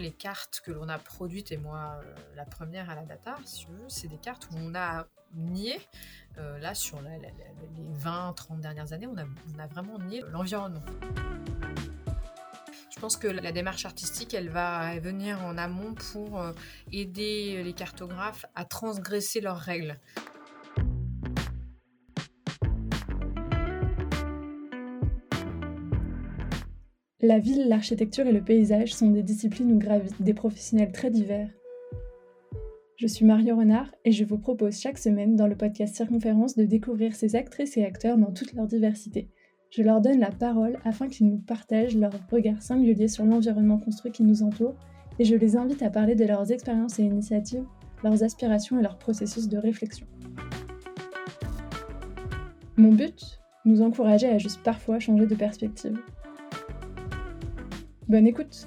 Les cartes que l'on a produites, et moi la première à la data, c'est des cartes où on a nié, là sur les 20-30 dernières années, on a, on a vraiment nié l'environnement. Je pense que la démarche artistique, elle va venir en amont pour aider les cartographes à transgresser leurs règles. La ville, l'architecture et le paysage sont des disciplines où gravitent des professionnels très divers. Je suis Mario Renard et je vous propose chaque semaine dans le podcast Circonférence de découvrir ces actrices et acteurs dans toute leur diversité. Je leur donne la parole afin qu'ils nous partagent leur regard singulier sur l'environnement construit qui nous entoure et je les invite à parler de leurs expériences et initiatives, leurs aspirations et leurs processus de réflexion. Mon but Nous encourager à juste parfois changer de perspective. Bonne écoute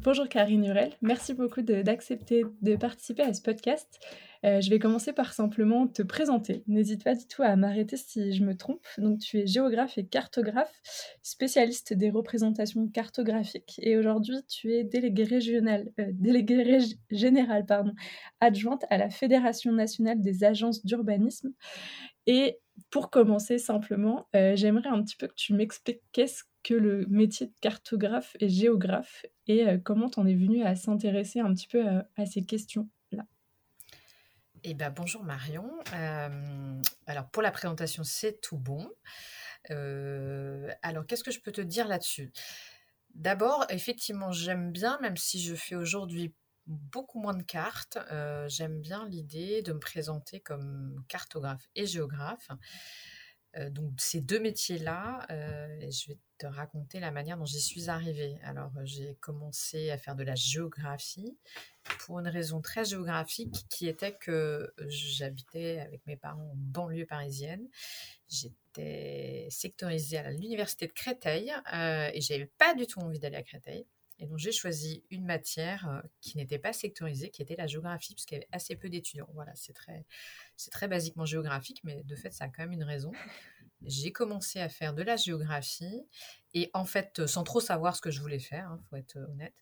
Bonjour Karine Hurel, merci beaucoup d'accepter de, participer à ce podcast. Euh, je vais commencer par simplement te présenter. N'hésite pas du tout à m'arrêter si je me trompe. Donc tu es géographe et cartographe, spécialiste des représentations cartographiques et aujourd'hui tu es déléguée régionale, euh, déléguée générale pardon, adjointe à la Fédération nationale des agences d'urbanisme et pour commencer simplement, euh, j'aimerais un petit peu que tu m'expliques qu'est-ce que le métier de cartographe et géographe et euh, comment tu en es venu à s'intéresser un petit peu à, ces questions-là. Eh ben, bonjour Marion. Euh, alors pour la présentation, c'est tout bon. alors qu'est-ce que je peux te dire là-dessus? D'abord, effectivement, j'aime bien, même si je fais aujourd'hui beaucoup moins de cartes. Euh, j'aime bien l'idée de me présenter comme cartographe et géographe. Euh, donc ces deux métiers-là, euh, je vais te raconter la manière dont j'y suis arrivée. Alors j'ai commencé à faire de la géographie pour une raison très géographique qui était que j'habitais avec mes parents en banlieue parisienne. J'étais sectorisée à l'université de Créteil et j'avais pas du tout envie d'aller à Créteil. Et donc j'ai choisi une matière euh, qui n'était pas sectorisée, qui était la géographie, puisqu'il y avait assez peu d'étudiants. Voilà, c'est très, c'est très basiquement géographique, mais de fait, ça a quand même une raison. J'ai commencé à faire de la géographie, et en fait, sans trop savoir ce que je voulais faire, il hein, faut être honnête.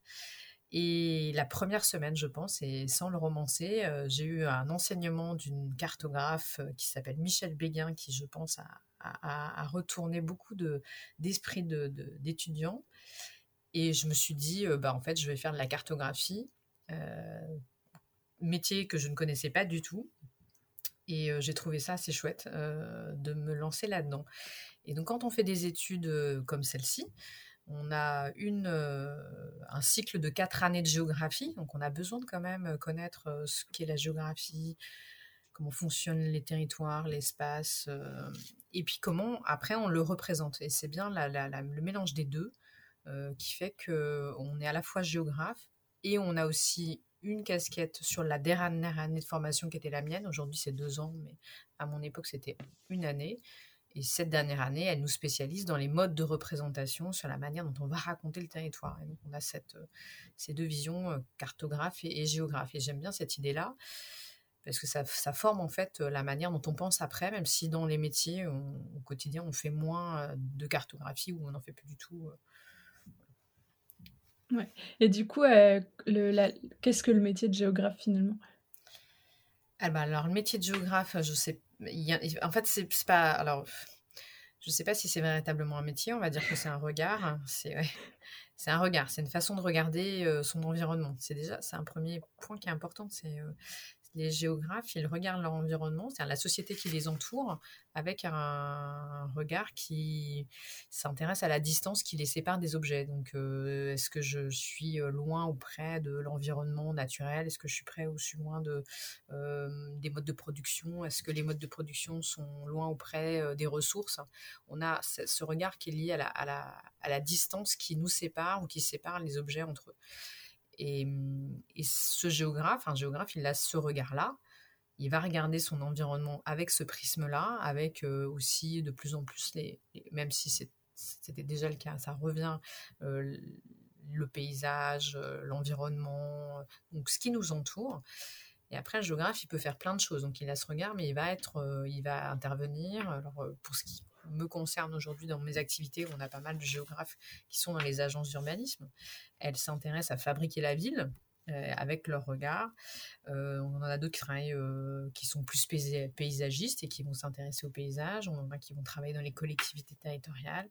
Et la première semaine, je pense, et sans le romancer, euh, j'ai eu un enseignement d'une cartographe euh, qui s'appelle Michel Béguin, qui, je pense, a, a, retourné beaucoup de, d'esprit de, d'étudiants. Et je me suis dit, euh, bah, en fait, je vais faire de la cartographie, euh, métier que je ne connaissais pas du tout. Et euh, j'ai trouvé ça assez chouette de me lancer là-dedans. Et donc, quand on fait des études comme celle-ci, on a une, un cycle de quatre années de géographie. Donc, on a besoin de quand même connaître ce qu'est la géographie, comment fonctionnent les territoires, l'espace, et puis comment après on le représente. Et c'est bien le mélange des deux qui fait qu'on est à la fois géographe et on a aussi une casquette sur la dernière année de formation qui était la mienne. Aujourd'hui, c'est deux ans, mais à mon époque, c'était une année. Et cette dernière année, elle nous spécialise dans les modes de représentation, sur la manière dont on va raconter le territoire. Et donc, on a euh, ces deux visions, euh, cartographe et, géographe. Et j'aime bien cette idée-là, parce que ça, forme en fait la manière dont on pense après, même si dans les métiers, au quotidien, on fait moins de cartographie ou on n'en fait plus du tout. Ouais. Et du coup, euh, qu'est-ce que le métier de géographe finalement? Ah bah, alors, le métier de géographe, je sais. en fait, c'est pas. Alors, je sais pas si c'est véritablement un métier. On va dire que c'est un regard. C'est c'est un regard. C'est une façon de regarder euh, son environnement. C'est déjà c'est un premier point qui est important. C'est euh, les géographes, ils regardent leur environnement, c'est-à-dire la société qui les entoure, avec un, regard qui s'intéresse à la distance qui les sépare des objets. Donc, euh, est-ce que je suis euh, loin ou près de l'environnement naturel? Est-ce que je suis près ou suis loin de, euh, des modes de production? Est-ce que les modes de production sont loin ou près des ressources? On a ce, regard qui est lié à, la, à la distance qui nous sépare ou qui sépare les objets entre eux. Et, ce géographe, un géographe, il a ce regard-là. Il va regarder son environnement avec ce prisme-là, avec euh, aussi de plus en plus, les, même si c'était déjà le cas, ça revient, euh, le paysage, euh, l'environnement, donc ce qui nous entoure. Et après, le géographe, il peut faire plein de choses. Donc, il a ce regard, mais il va être, il va intervenir. Pour ce qui me concerne aujourd'hui dans mes activités, on a pas mal de géographes qui sont dans les agences d'urbanisme. Elles s'intéressent à fabriquer la ville, euh, avec leur regard. Euh, on en a d'autres qui euh, qui sont plus paysagistes et qui vont s'intéresser au paysage. On en a qui vont travailler dans les collectivités territoriales.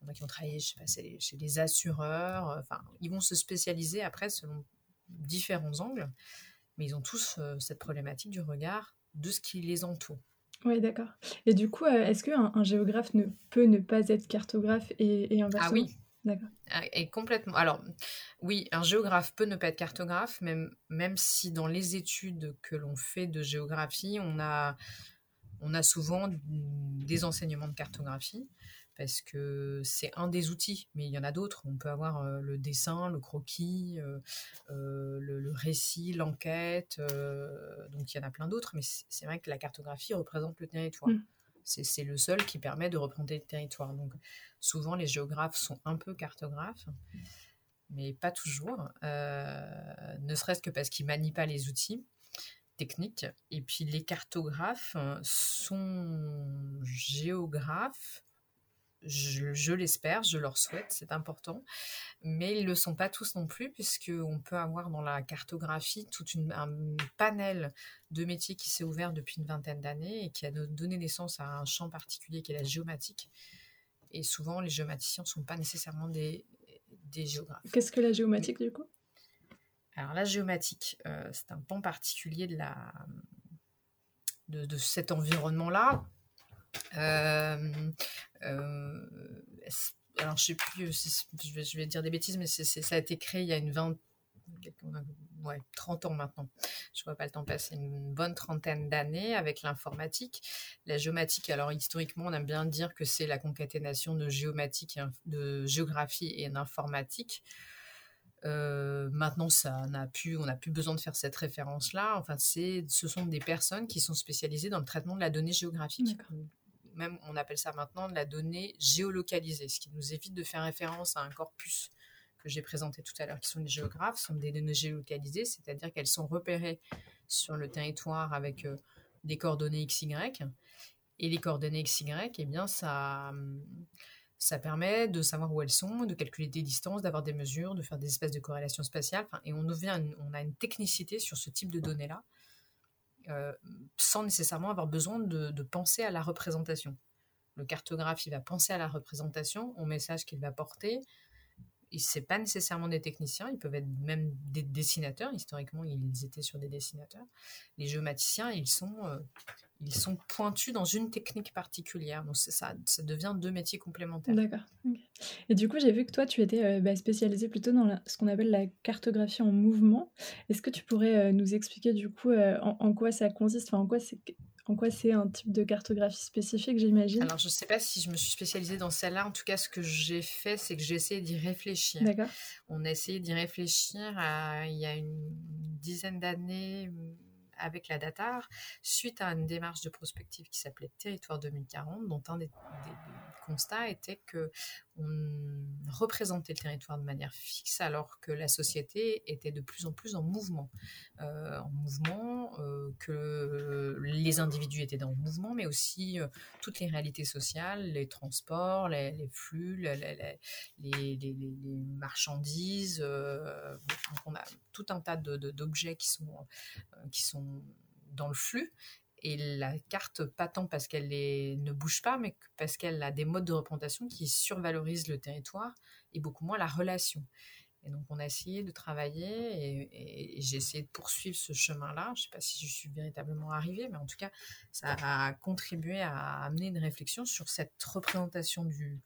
On en a qui vont travailler, je sais chez les assureurs. Enfin, ils vont se spécialiser après selon différents angles, mais ils ont tous cette problématique du regard de ce qui les entoure. Oui, d'accord. Et du coup, est-ce qu'un un géographe ne peut ne pas être cartographe et, et inversement? Ah oui, D'accord. Ah, et complètement. Alors, oui, un géographe peut ne pas être cartographe, même, même si dans les études que l'on fait de géographie, on a, on a souvent des enseignements de cartographie, parce que c'est un des outils, mais il y en a d'autres. On peut avoir euh, le dessin, le croquis, euh, euh, le, récit, l'enquête, donc il y en a plein d'autres, mais c'est vrai que la cartographie représente le territoire. Mmh. C'est le seul qui permet de représenter le territoire. Donc, souvent, les géographes sont un peu cartographes, mais pas toujours, ne serait-ce que parce qu'ils manient pas les outils techniques. Et puis, les cartographes sont géographes je, l'espère, je leur souhaite, c'est important. Mais ils ne le sont pas tous non plus, puisqu'on peut avoir dans la cartographie tout un panel de métiers qui s'est ouvert depuis une vingtaine d'années et qui a donné naissance à un champ particulier qui est la géomatique. Et souvent, les géomaticiens ne sont pas nécessairement des, des géographes. Qu'est-ce que la géomatique, du coup? Alors, la géomatique, euh, c'est un pan particulier de, la, de, de cet environnement-là alors, je sais plus, je vais, dire des bêtises, mais ça a été créé il y a une 20, ouais, 30 ans maintenant. Je vois pas le temps passer, une bonne trentaine d'années avec l'informatique. La géomatique, alors historiquement, on aime bien dire que c'est la concaténation de géomatique, de géographie et d'informatique. Euh, maintenant, ça n'a plus, on n'a plus besoin de faire cette référence-là. Enfin, c'est, ce sont des personnes qui sont spécialisées dans le traitement de la donnée géographique même on appelle ça maintenant de la donnée géolocalisée, ce qui nous évite de faire référence à un corpus que j'ai présenté tout à l'heure, qui sont les géographes, sont des données géolocalisées, c'est-à-dire qu'elles sont repérées sur le territoire avec euh, des coordonnées XY. Et les coordonnées XY, eh bien, ça, ça permet de savoir où elles sont, de calculer des distances, d'avoir des mesures, de faire des espèces de corrélations spatiales. et on, on a une technicité sur ce type de données-là euh, sans nécessairement avoir besoin de, penser à la représentation. Le cartographe, il va penser à la représentation, au message qu'il va porter. Ce n'est pas nécessairement des techniciens, ils peuvent être même des dessinateurs. Historiquement, ils étaient sur des dessinateurs. Les géomaticiens, ils sont, euh, ils sont pointus dans une technique particulière. Donc ça, ça devient deux métiers complémentaires. D'accord. Et du coup, j'ai vu que toi, tu étais euh, bah, spécialisé plutôt dans ce qu'on appelle la cartographie en mouvement. Est-ce que tu pourrais euh, nous expliquer du coup euh, en, quoi ça consiste, en quoi c'est en quoi c'est un type de cartographie spécifique, j'imagine Alors, je ne sais pas si je me suis spécialisée dans celle-là. En tout cas, ce que j'ai fait, c'est que j'ai essayé d'y réfléchir. D'accord. On a essayé d'y réfléchir il y a une dizaine d'années avec la DATAR suite à une démarche de prospective qui s'appelait Territoire 2040, dont un des, constats était que on représentait le territoire de manière fixe alors que la société était de plus en plus en mouvement. Euh, en mouvement, euh, que les individus étaient dans le mouvement, mais aussi euh, toutes les réalités sociales, les transports, les, flux, les, les, marchandises. on a tout un tas d'objets qui, sont, qui sont dans le flux et la carte, pas tant parce qu'elle ne bouge pas, mais parce qu'elle a des modes de représentation qui survalorisent le territoire et beaucoup moins la relation. Et donc, on a essayé de travailler et, j'ai essayé de poursuivre ce chemin-là. Je ne sais pas si je suis véritablement arrivée, mais en tout cas, ça a contribué à amener une réflexion sur cette représentation du,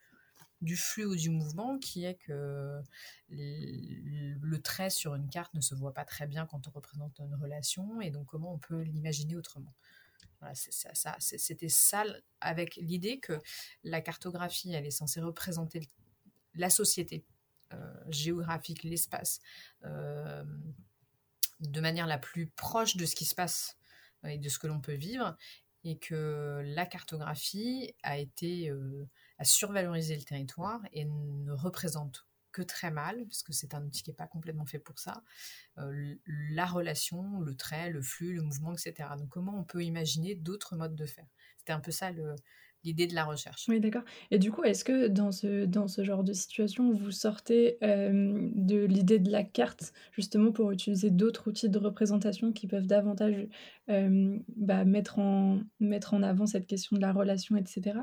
du flux ou du mouvement qui est que le trait sur une carte ne se voit pas très bien quand on représente une relation et donc comment on peut l'imaginer autrement. C'était ça avec l'idée que la cartographie, elle est censée représenter la société euh, géographique, l'espace, euh, de manière la plus proche de ce qui se passe et de ce que l'on peut vivre, et que la cartographie a été euh, à survaloriser le territoire et ne représente que très mal, parce que c'est un outil qui n'est pas complètement fait pour ça, euh, la relation, le trait, le flux, le mouvement, etc. Donc comment on peut imaginer d'autres modes de faire? C'était un peu ça l'idée de la recherche. Oui, d'accord. Et du coup, est-ce que dans ce, genre de situation, vous sortez euh, de l'idée de la carte, justement pour utiliser d'autres outils de représentation qui peuvent davantage euh, bah, mettre, en, avant cette question de la relation, etc.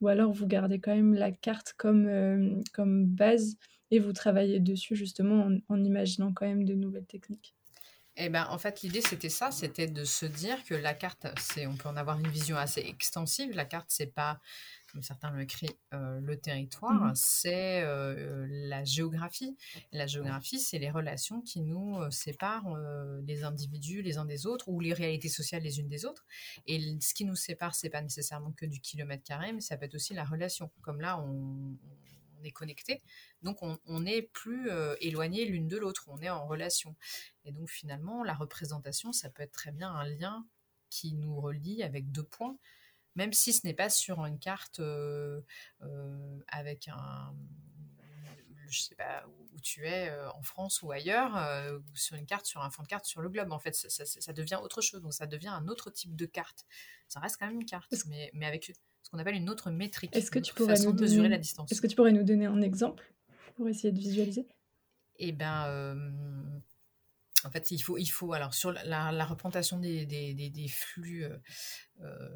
Ou alors vous gardez quand même la carte comme, euh, base et vous travaillez dessus justement en, en imaginant quand même de nouvelles techniques? Eh ben, en fait, l'idée, c'était ça, c'était de se dire que la carte, c'est, on peut en avoir une vision assez extensive. La carte, c'est pas, comme certains le écrit, euh, le territoire, mmh c'est euh, la géographie. la géographie, c'est les relations qui nous euh, séparent les individus les uns des autres ou les réalités sociales les unes des autres. Et ce qui nous sépare, c'est pas nécessairement que du kilomètre carré, mais ça peut être aussi la relation. Comme là, on, on est connecté, donc on n'est plus éloigné l'une de l'autre, on est en relation. Et donc finalement, la représentation, ça peut être très bien un lien qui nous relie avec deux points, même si ce n'est pas sur une carte euh, euh, avec un je sais pas où tu es euh, en France ou ailleurs, sur une carte, sur un fond de carte sur le globe. En fait, ça, devient autre chose. Donc, ça devient un autre type de carte. Ça reste quand même une carte, mais, mais avec ce qu'on appelle une autre métrique. Est-ce que tu pourrais nous mesurer la distance Est-ce que tu pourrais nous donner un exemple pour essayer de visualiser? Eh ben, en fait, il faut, il faut alors sur la, représentation des, des, flux, euh, euh,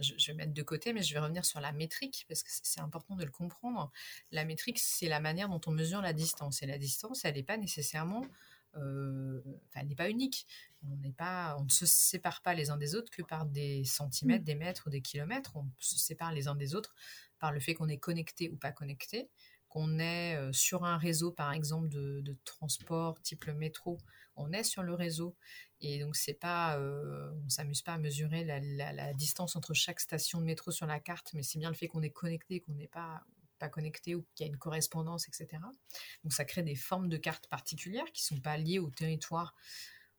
je, vais mettre de côté, mais je vais revenir sur la métrique parce que c'est important de le comprendre. La métrique, c'est la manière dont on mesure la distance, et la distance, elle n'est pas nécessairement, euh, enfin, elle n'est pas unique. On n'est pas, on ne se sépare pas les uns des autres que par des centimètres, mmh. des mètres ou des kilomètres. On se sépare les uns des autres par le fait qu'on est connecté ou pas connecté qu'on est sur un réseau, par exemple, de, de, transport type le métro, on est sur le réseau. Et donc, c'est pas, on s'amuse pas à mesurer la, distance entre chaque station de métro sur la carte, mais c'est bien le fait qu'on est connecté, qu'on n'est pas, connecté ou qu'il y a une correspondance, etc. Donc, ça crée des formes de cartes particulières qui sont pas liées au territoire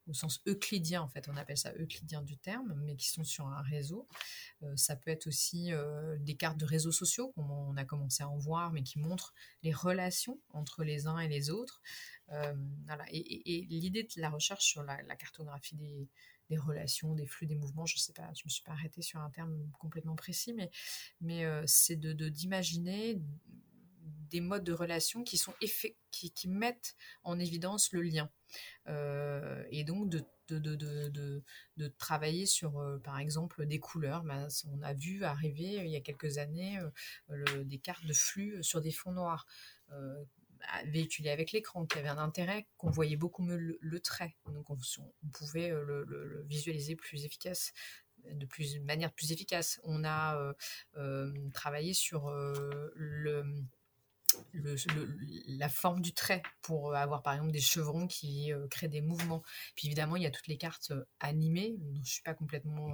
au sens euclidien en fait, on appelle ça euclidien du terme, mais qui sont sur un réseau. Euh, ça peut être aussi euh, des cartes de réseaux sociaux, comme on a commencé à en voir, mais qui montrent les relations entre les uns et les autres. Euh, voilà. Et, l'idée de la recherche sur la, cartographie des, relations, des flux, des mouvements, je sais pas, je me suis pas arrêtée sur un terme complètement précis, mais, mais c'est de d'imaginer des modes de relation qui, sont qui, qui mettent en évidence le lien. Euh, et donc de, travailler sur, euh, par exemple, des couleurs. Ben, on a vu arriver il y a quelques années euh, des cartes de flux sur des fonds noirs véhiculées avec l'écran, qui avait un intérêt, qu'on voyait beaucoup mieux le, trait. Donc on, pouvait le, visualiser de manière plus efficace. On a travaillé sur la forme du trait pour euh, avoir par exemple des chevrons qui euh, créent des mouvements. Puis évidemment, il y a toutes les cartes euh, animées, dont je ne suis pas complètement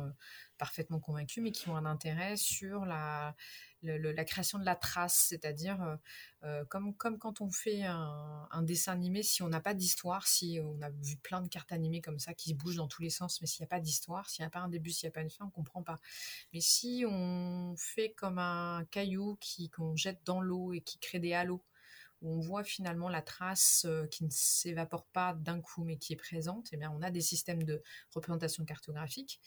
parfaitement convaincue, mais qui ont un intérêt sur la, la création de la trace, c'est-à-dire euh, euh, comme, comme quand on fait un, dessin animé, si on n'a pas d'histoire, si on a vu plein de cartes animées comme ça qui bougent dans tous les sens, mais s'il n'y a pas d'histoire, s'il n'y a pas un début, s'il n'y a pas une fin, on ne comprend pas. Mais si on fait comme un caillou qui qu'on jette dans l'eau et qui crée des halos, où on voit finalement la trace euh, qui ne s'évapore pas d'un coup mais qui est présente, eh bien on a des systèmes de représentation cartographique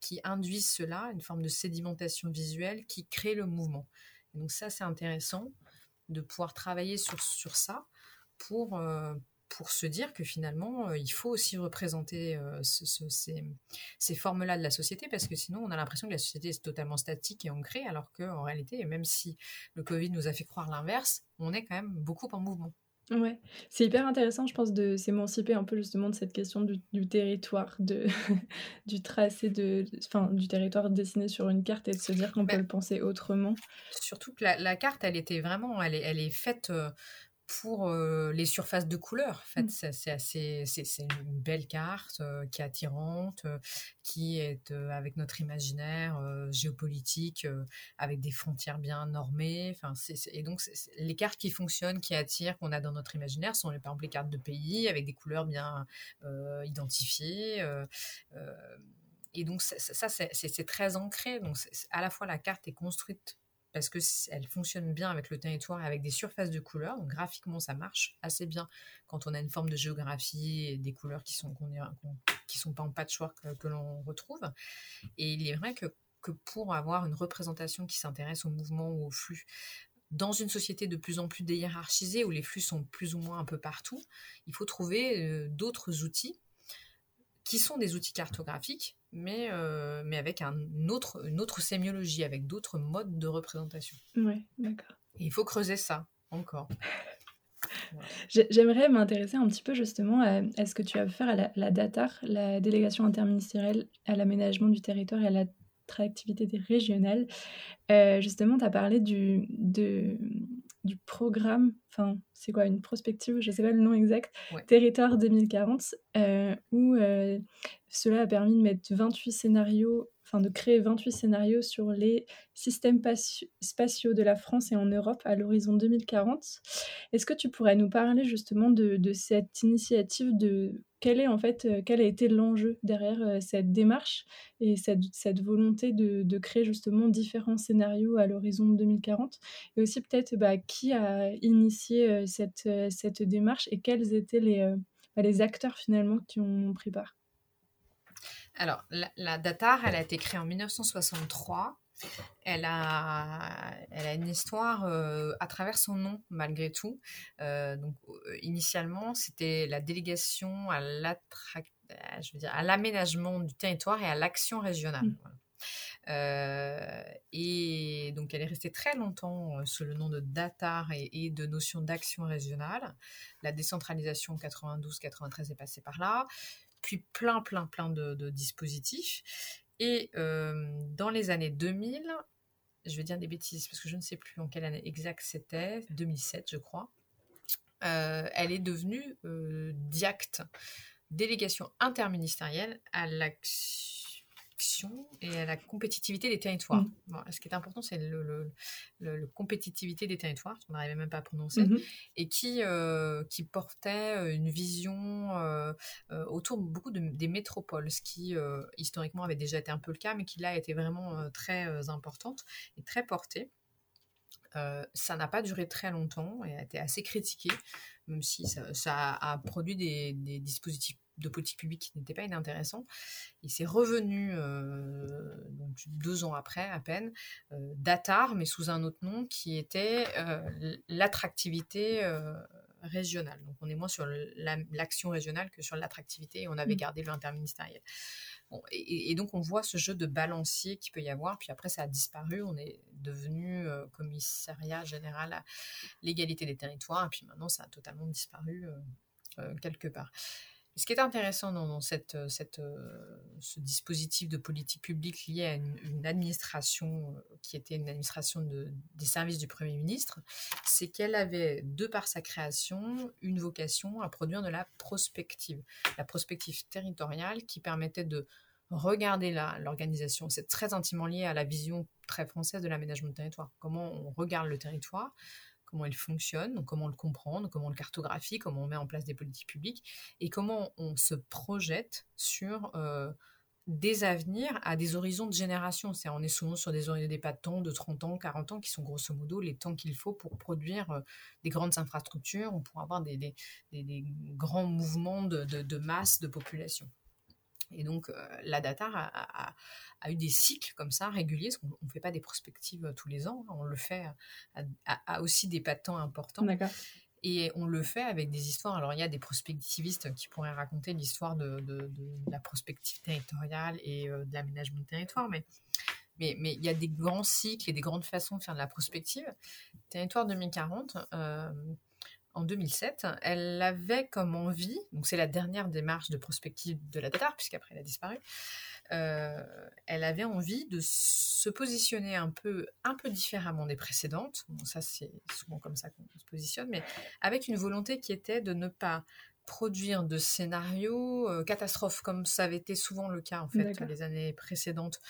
qui induisent cela, une forme de sédimentation visuelle qui crée le mouvement. donc ça, c'est intéressant de pouvoir travailler sur, sur ça pour, euh, pour se dire que finalement, euh, il faut aussi représenter euh, ces, ces formes-là de la société, parce que sinon, on a l'impression que la société est totalement statique et ancrée, alors qu'en réalité, même si le Covid nous a fait croire l'inverse, on est quand même beaucoup en mouvement. Ouais, c'est hyper intéressant, je pense, de s'émanciper un peu justement de cette question du, territoire, de, du tracé, de, enfin, du territoire dessiné sur une carte et de se dire qu'on peut le penser autrement. Surtout que la, carte, elle était vraiment, elle est, elle est faite euh, pour les surfaces de couleurs. En fait, mmh. c'est assez, c'est une belle carte qui est attirante, qui est avec notre imaginaire géopolitique, avec des frontières bien normées. Enfin, et donc les cartes qui fonctionnent, qui attirent, qu'on a dans notre imaginaire, sont par exemple les cartes de pays avec des couleurs bien identifiées. et donc ça, c'est très ancré. Donc à la fois la carte est construite parce qu'elle fonctionne bien avec le territoire et avec des surfaces de couleurs. Donc graphiquement, ça marche assez bien quand on a une forme de géographie et des couleurs qui sont qui sont pas en patchwork que, que l'on retrouve. Et il est vrai que que pour avoir une représentation qui s'intéresse au mouvement ou au flux. Dans une société de plus en plus déhiérarchisée, où les flux sont plus ou moins un peu partout, il faut trouver euh, d'autres outils qui sont des outils cartographiques, mais, euh, mais avec un autre, une autre sémiologie, avec d'autres modes de représentation. Oui, d'accord. il faut creuser ça encore. J'aimerais m'intéresser un petit peu justement à, ce que tu as fait faire à la, la, DATAR, la délégation interministérielle à l'aménagement du territoire et à l'attractivité régionale. Euh, justement, tu as parlé du, de, du programme, enfin, c'est quoi, une prospective, je ne sais pas le nom exact, Territoire 2040, euh, où euh, cela a permis de mettre 28 scénarios, enfin, de créer 28 scénarios sur les systèmes spatiaux de la France et en Europe à l'horizon 2040. Est-ce que tu pourrais nous parler justement de, cette initiative de quel est en fait, euh, quel a été l'enjeu derrière euh, cette démarche et cette, volonté de, créer justement différents scénarios à l'horizon 2040 et aussi peut-être bah, qui a initié euh, cette, démarche et quels étaient bah, les acteurs finalement qui ont pris part? Alors, la, la DATAR, elle a été créée en 1963 elle a, elle a une histoire euh, à travers son nom, malgré tout. Euh, donc, euh, initialement, c'était la délégation à l'aménagement du territoire et à l'action régionale. Mmh. et donc, elle est restée très longtemps sous le nom de DATAR et, de notion d'action régionale. La décentralisation 92-93 est passée par là puis plein, plein, plein de dispositifs. Et dans les années 2000, je vais dire des bêtises parce que je ne sais plus en quelle année exacte c'était, 2007 je crois, elle est devenue DIACT, délégation interministérielle à l'action et à la compétitivité des territoires. Mmh. ce qui est important, c'est le, le, compétitivité des territoires, qu'on n'arrivait même pas à prononcer, mmh et qui, euh, qui portait euh, une vision euh, autour beaucoup de, des métropoles, ce qui historiquement avait déjà été un peu le cas, mais qui là était vraiment très importante et très portée. ça n'a pas duré très longtemps et a été assez critiqué, même si ça, a produit des, des dispositifs de politique publique qui n'était pas inintéressant. Il s'est revenu euh, donc deux ans après à peine, euh, d'Atar, mais sous un autre nom qui était euh, l'attractivité régionale. Donc on est moins sur l'action régionale que sur l'attractivité et on avait mmh. gardé l'interministériel. Bon, et, donc on voit ce jeu de balancier qui peut y avoir, puis après ça a disparu, on est devenu commissariat général à l'égalité des territoires, et puis maintenant ça a totalement disparu quelque part. Ce qui est intéressant dans, cette, euh, euh, ce dispositif de politique publique lié à une, administration euh, qui était une administration de, des services du Premier ministre, c'est qu'elle avait, de par sa création, une vocation à produire de la prospective. La prospective territoriale qui permettait de regarder l'organisation. C'est très intimement lié à la vision très française de l'aménagement du territoire. Comment on regarde le territoire, comment il fonctionne, donc comment le comprendre, comment on le cartographie, comment on met en place des politiques publiques et comment on se projette sur euh, des avenirs à des horizons de génération. C'est on est souvent sur des horizons des pas de temps de 30 ans, 40 ans qui sont grosso modo les temps qu'il faut pour produire euh, des grandes infrastructures ou pour avoir des, grands mouvements de masse de population. Et donc, euh, la data a, a, eu des cycles comme ça réguliers, parce qu'on ne fait pas des prospectives euh, tous les ans, hein. on le fait à, aussi des pas de temps importants. Et on le fait avec des histoires. Alors, il y a des prospectivistes qui pourraient raconter l'histoire de, de, la prospective territoriale et euh, de l'aménagement du territoire, mais, mais, mais, il y a des grands cycles et des grandes façons de faire de la prospective. Territoire 2040, en 2007, elle avait comme envie, donc c'est la dernière démarche de prospective de la DATAR, puisqu'après elle a disparu, euh, elle avait envie de se positionner un peu, un peu différemment des précédentes. Bon, ça c'est souvent comme ça qu'on se positionne, mais avec une volonté qui était de ne pas produire de scénarios euh, catastrophes comme ça avait été souvent le cas en fait les années précédentes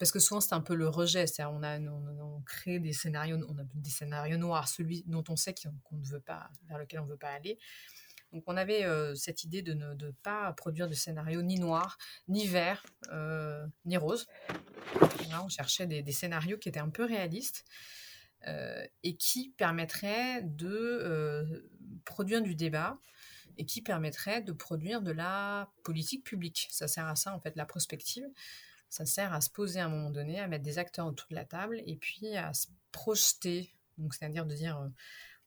parce que souvent c'est un peu le rejet, c'est-à-dire on crée des scénarios, on a des scénarios noirs, celui dont on sait qu'on ne veut pas, vers lequel on ne veut pas aller. Donc on avait euh, cette idée de ne pas produire de scénarios ni noirs, ni verts, euh, ni roses. on cherchait des, scénarios qui étaient un peu réalistes euh, et qui permettraient de produire du débat et qui permettraient de produire de la politique publique. Ça sert à ça en fait, la prospective Ça sert à se poser à un moment donné, à mettre des acteurs autour de la table et puis à se projeter. Donc, c'est-à-dire de dire,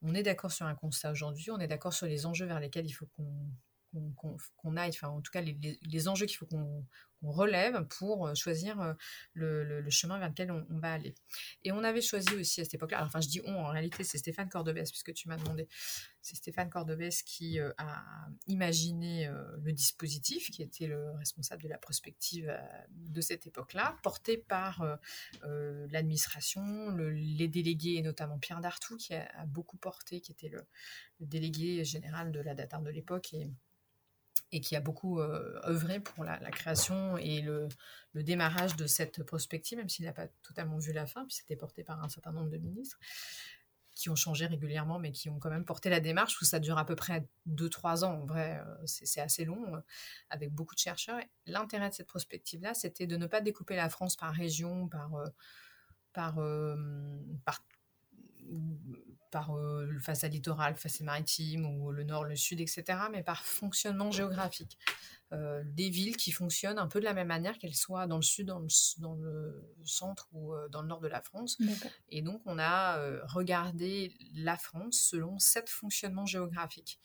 on est d'accord sur un constat aujourd'hui, on est d'accord sur les enjeux vers lesquels il faut qu'on aille, enfin en tout cas les enjeux qu'il faut qu'on relève pour euh, choisir euh, le, chemin vers lequel on, va aller. Et on avait choisi aussi à cette époque-là, enfin je dis on, en réalité c'est Stéphane Cordobès, puisque tu m'as demandé, c'est Stéphane Cordobès qui euh, a imaginé le dispositif, qui était le responsable de la prospective de cette époque-là, porté par l'administration, les délégués, et notamment Pierre Dartout, qui a, beaucoup porté, qui était le, le, délégué général de la DATAR de l'époque et qui a beaucoup euh, œuvré pour la, création et le, démarrage de cette prospective, même s'il n'a pas totalement vu la fin, puis c'était porté par un certain nombre de ministres qui ont changé régulièrement, mais qui ont quand même porté la démarche, où ça dure à peu près 2-3 ans. En vrai, euh, c'est assez long, euh, avec beaucoup de chercheurs. L'intérêt de cette prospective-là, c'était de ne pas découper la France par région, par, par, par par euh, le façade littorale, façade maritime, ou le nord, le sud, etc., mais par fonctionnement géographique. Euh, des villes qui fonctionnent un peu de la même manière qu'elles soient dans le sud, dans le, centre ou euh, dans le nord de la France. Et donc, on a regardé la France selon sept fonctionnements géographiques.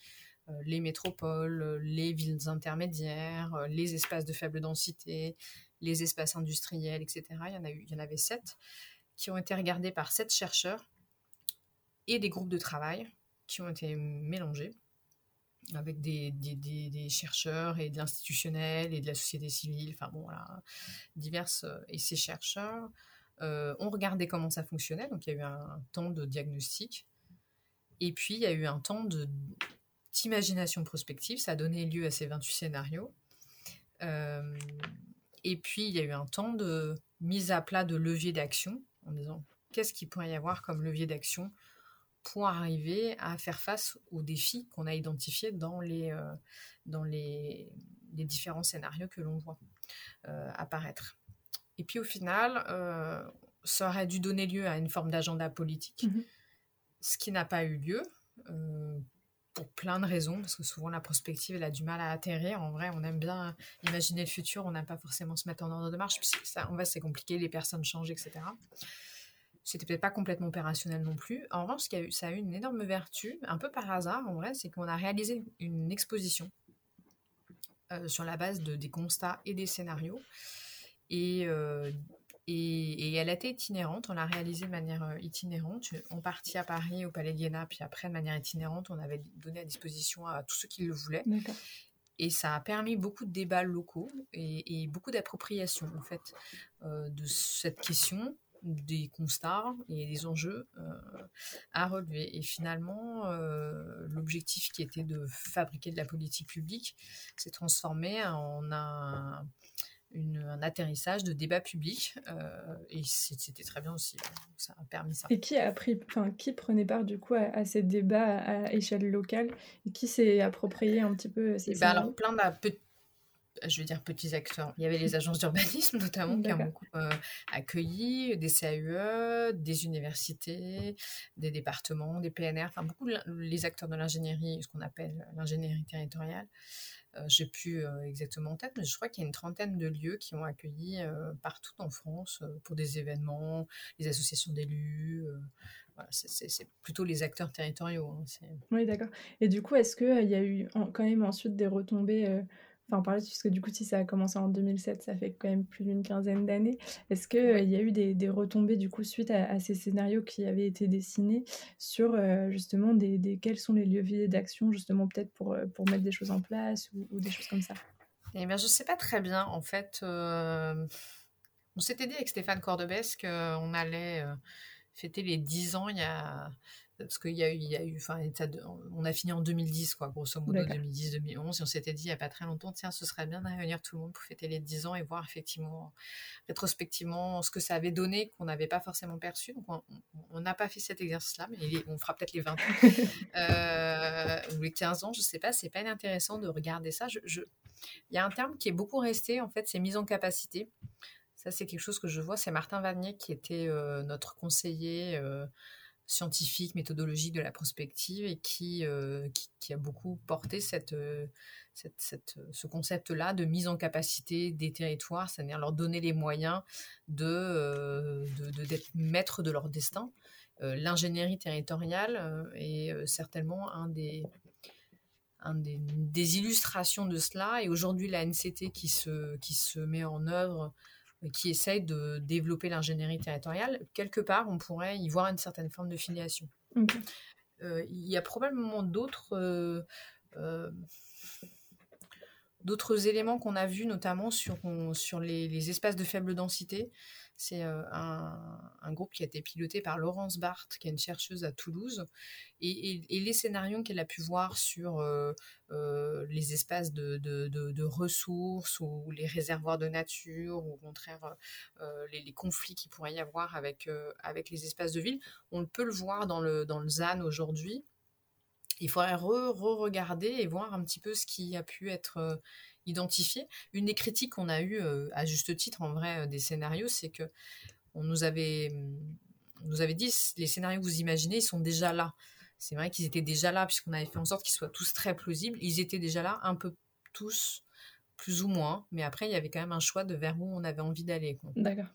les métropoles, les villes intermédiaires, les espaces de faible densité, les espaces industriels, etc. Il y en, a eu, il y en avait sept qui ont été regardés par sept chercheurs et des groupes de travail qui ont été mélangés avec des, chercheurs et de l'institutionnel et de la société civile, enfin bon, voilà, diverses. Euh, et ces chercheurs euh, ont regardé comment ça fonctionnait, donc il y a eu un temps de diagnostic, et puis il y a eu un temps d'imagination prospective, ça a donné lieu à ces 28 scénarios. Euh, et puis il y a eu un temps de mise à plat de levier d'action, en disant qu'est-ce qu'il pourrait y avoir comme levier d'action pour arriver à faire face aux défis qu'on a identifiés dans les, euh, dans les, les, différents scénarios que l'on voit euh, apparaître. Et puis au final, euh, ça aurait dû donner lieu à une forme d'agenda politique, mmh ce qui n'a pas eu lieu. pour plein de raisons, parce que souvent la prospective, elle a du mal à atterrir. En vrai, on aime bien imaginer le futur, on n'aime pas forcément se mettre en ordre de marche, puisque ça, en vrai, c'est compliqué, les personnes changent, etc. C'était peut-être pas complètement opérationnel non plus. En revanche, ce qui a eu, ça a eu une énorme vertu, un peu par hasard en vrai, c'est qu'on a réalisé une exposition euh, sur la base de, des constats et des scénarios. Et, euh, et, elle a été itinérante, on l'a réalisée de manière euh, itinérante. On partit à Paris, au Palais Liéna, puis après, de manière itinérante, on avait donné à disposition à tous ceux qui le voulaient. Et ça a permis beaucoup de débats locaux et, beaucoup d'appropriation, en fait, de cette question des constats et des enjeux euh, à relever. Et finalement, euh, l'objectif qui était de fabriquer de la politique publique s'est transformé en un, un atterrissage de débat public. Euh, et c'était très bien aussi. Ça a permis ça. Et qui a pris, enfin, qui prenait part du coup à, ces débats à échelle locale? Et qui s'est approprié un petit peu ces eh ben alors, plein de je veux dire petits acteurs. Il y avait les agences d'urbanisme notamment qui ont beaucoup euh, accueilli, des CAUE, des universités, des départements, des PNR, enfin beaucoup les acteurs de l'ingénierie, ce qu'on appelle l'ingénierie territoriale. Euh, j'ai plus euh, exactement en tête, mais je crois qu'il y a une trentaine de lieux qui ont accueilli partout en France pour des événements, les associations d'élus. Voilà, c'est plutôt les acteurs territoriaux. Hein, oui, d'accord. Et du coup, est-ce qu'il y a eu quand même ensuite des retombées enfin parler puisque du coup si ça a commencé en 2007 ça fait quand même plus d'une quinzaine d'années. Est-ce qu'il il y a eu des, retombées du coup suite à, ces scénarios qui avaient été dessinés sur euh, justement des, quels sont les leviers d'action justement peut-être pour, euh, pour mettre des choses en place ou, des choses comme ça? Eh bien je sais pas très bien en fait euh, on s'était dit avec Stéphane Cordebès qu'on allait fêter les 10 ans il y a parce qu'il y a eu, il y a eu enfin, on a fini en 2010, quoi, grosso modo, 2010-2011, et on s'était dit il n'y a pas très longtemps, tiens, ce serait bien de réunir tout le monde pour fêter les 10 ans et voir effectivement, rétrospectivement, ce que ça avait donné qu'on n'avait pas forcément perçu. Donc, on n'a pas fait cet exercice-là, mais on fera peut-être les 20 ans, euh, ou les 15 ans, je ne sais pas, c'est pas intéressant de regarder ça. Je, Il y a un terme qui est beaucoup resté, en fait, c'est mise en capacité. Ça, c'est quelque chose que je vois. C'est Martin Vanier qui était euh, notre conseiller. Euh, scientifique, méthodologique de la prospective et qui, qui, a beaucoup porté cette, cette, ce concept-là de mise en capacité des territoires, c'est-à-dire leur donner les moyens de, d'être maîtres de leur destin. l'ingénierie territoriale est certainement un des, un des, des, illustrations de cela. Et aujourd'hui, la NCT qui se, qui se met en œuvre qui essaye de développer l'ingénierie territoriale, quelque part, on pourrait y voir une certaine forme de filiation. Euh, il y a probablement d'autres euh, euh, d'autres éléments qu'on a vus, notamment sur, sur les, les, espaces de faible densité. C'est euh, un, groupe qui a été piloté par Laurence Barthes, qui est une chercheuse à Toulouse. Et, les scénarios qu'elle a pu voir sur euh, euh, les espaces de, ressources ou les réservoirs de nature, ou au contraire les, conflits qu'il pourrait y avoir avec, les espaces de ville, on peut le voir dans le ZAN aujourd'hui. Il faudrait re-regarder et voir un petit peu ce qui a pu être identifié. Une des critiques qu'on a eues, euh, à juste titre, en vrai, euh, des scénarios, c'est que on nous avait, nous avait dit les scénarios que vous imaginez, ils sont déjà là. C'est vrai qu'ils étaient déjà là, puisqu'on avait fait en sorte qu'ils soient tous très plausibles. Ils étaient déjà là, un peu tous, plus ou moins. Mais après, il y avait quand même un choix de vers où on avait envie d'aller. D'accord.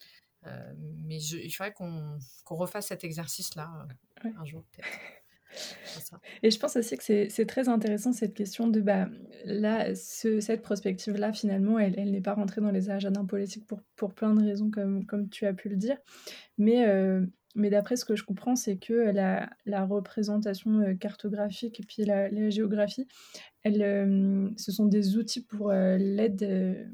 Euh, mais il faudrait qu'on refasse cet exercice-là un jour, peut-être. Et je pense aussi que c'est très intéressant cette question de bah, là, ce, cette prospective-là, finalement, elle, n'est pas rentrée dans les agendas politiques pour, plein de raisons, comme, tu as pu le dire. Mais, euh, mais d'après ce que je comprends, c'est que la, représentation euh, cartographique et puis la, la géographie, elle, euh, ce sont des outils pour l'aide.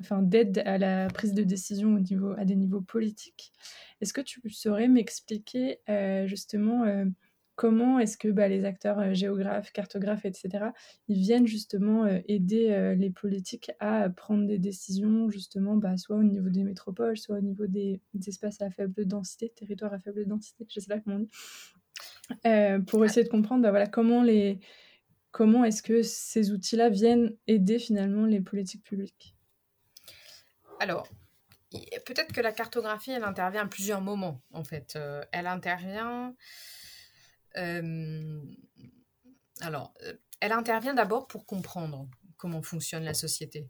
Enfin, d'aide à la prise de décision au niveau, à des niveaux politiques. Est-ce que tu saurais m'expliquer justement comment est-ce que bah, les acteurs euh, géographes, cartographes, etc., ils viennent justement euh, aider euh, les politiques à prendre des décisions, justement, bah, soit au niveau des métropoles, soit au niveau des, espaces à faible densité, territoires à faible densité, je ne sais pas comment on dit, pour essayer de comprendre bah, voilà, comment, les, comment est-ce que ces outils-là viennent aider finalement les politiques publiques. Alors, peut-être que la cartographie, elle intervient à plusieurs moments, en fait. elle intervient alors, euh, elle intervient d'abord pour comprendre comment fonctionne la société.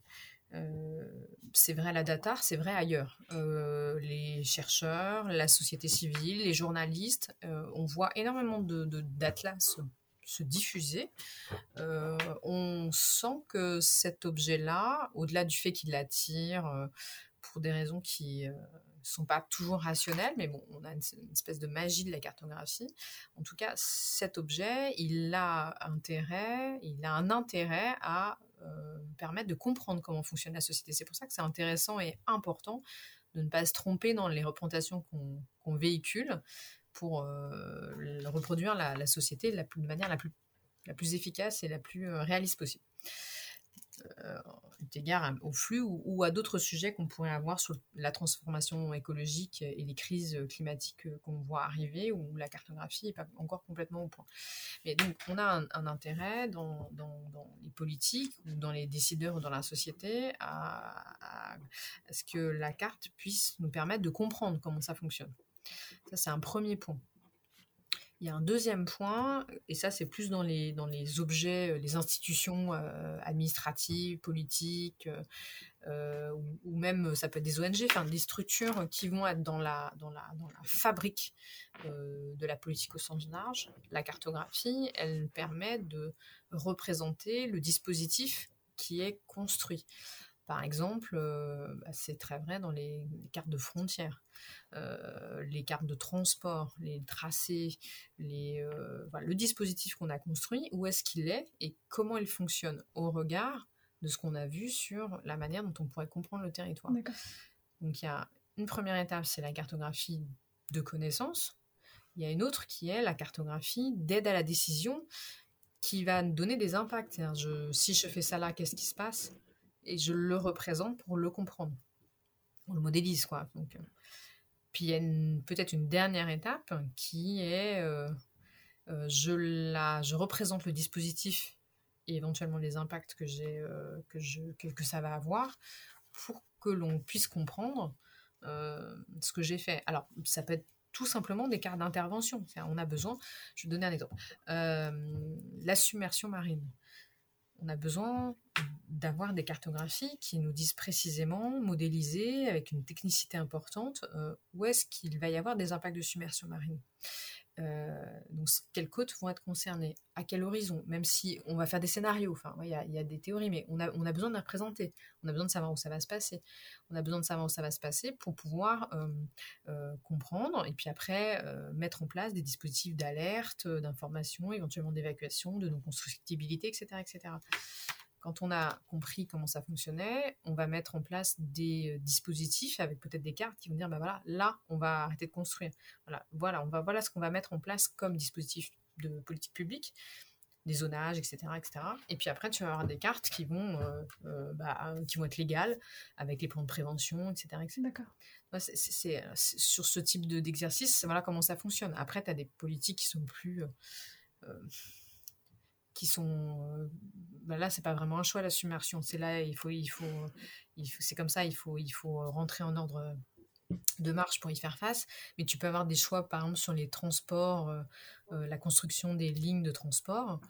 Euh, c'est vrai à la data, c'est vrai ailleurs. Euh, les chercheurs, la société civile, les journalistes, on voit énormément d'atlas de, se, diffuser. on sent que cet objet-là, au-delà du fait qu'il attire pour des raisons qui sont pas toujours rationnels, mais bon, on a une, espèce de magie de la cartographie. En tout cas, cet objet, il a intérêt, il a un intérêt à euh, permettre de comprendre comment fonctionne la société. C'est pour ça que c'est intéressant et important de ne pas se tromper dans les représentations qu'on véhicule pour euh, reproduire la, société de la, manière la plus, la plus efficace et la plus euh, réaliste possible. Euh, égard au flux ou, à d'autres sujets qu'on pourrait avoir sur la transformation écologique et les crises climatiques qu'on voit arriver, où la cartographie n'est pas encore complètement au point. Mais donc, on a un, intérêt dans, les politiques ou dans les décideurs ou dans la société à ce que la carte puisse nous permettre de comprendre comment ça fonctionne. Ça, c'est un premier point. Il y a un deuxième point, et ça c'est plus dans les, dans les objets, euh, les institutions euh, administratives, politiques, euh, ou, même ça peut être des ONG, enfin des structures qui vont être dans la, dans la, dans la fabrique de la politique au sens large. La cartographie, elle permet de représenter le dispositif qui est construit. Par exemple, bah, c'est très vrai dans les cartes de frontières. Euh, les cartes de transport, les tracés, les, euh, le dispositif qu'on a construit, où est-ce qu'il est et comment il fonctionne au regard de ce qu'on a vu sur la manière dont on pourrait comprendre le territoire. Donc il y a une première étape, c'est la cartographie de connaissance. Il y a une autre qui est la cartographie d'aide à la décision qui va donner des impacts. Je, si je fais ça là, qu'est-ce qui se passe? Et je le représente pour le comprendre. On le modélise, quoi. Donc, euh, puis il y a peut-être une dernière étape qui est euh, euh, je, la, je représente le dispositif et éventuellement les impacts que, j'ai, que, je, que, ça va avoir pour que l'on puisse comprendre ce que j'ai fait. Alors, ça peut être tout simplement des cartes d'intervention. On a besoin, je vais donner un exemple, la submersion marine. On a besoin d'avoir des cartographies qui nous disent précisément, modélisées, avec une technicité importante, où est-ce qu'il va y avoir des impacts de submersion marine. Euh, donc, quelles côtes vont être concernées? À quel horizon? Même si on va faire des scénarios, enfin, il y, a des théories, mais on a, besoin de la présenter. On a besoin de savoir où ça va se passer. On a besoin de savoir où ça va se passer pour pouvoir euh, euh, comprendre et puis après mettre en place des dispositifs d'alerte, d'information, éventuellement d'évacuation, de non-constructibilité, etc., etc. Quand on a compris comment ça fonctionnait, on va mettre en place des euh, dispositifs avec peut-être des cartes qui vont dire, bah voilà, là, on va arrêter de construire. Voilà, voilà, on va, voilà ce qu'on va mettre en place comme dispositif de politique publique des zonages, etc., etc. Et puis après, tu vas avoir des cartes qui vont, euh, euh, bah, qui vont être légales, avec les plans de prévention, etc. D'accord. c'est, sur ce type d'exercice, voilà comment ça fonctionne. Après, tu as des politiques qui sont plus qui sont euh, ben là c'est pas vraiment un choix la submersion. C'est là il faut il faut, il faut c'est comme ça il faut il faut rentrer en ordre de marche pour y faire face. Mais tu peux avoir des choix par exemple sur les transports euh, euh, la construction des lignes de transport.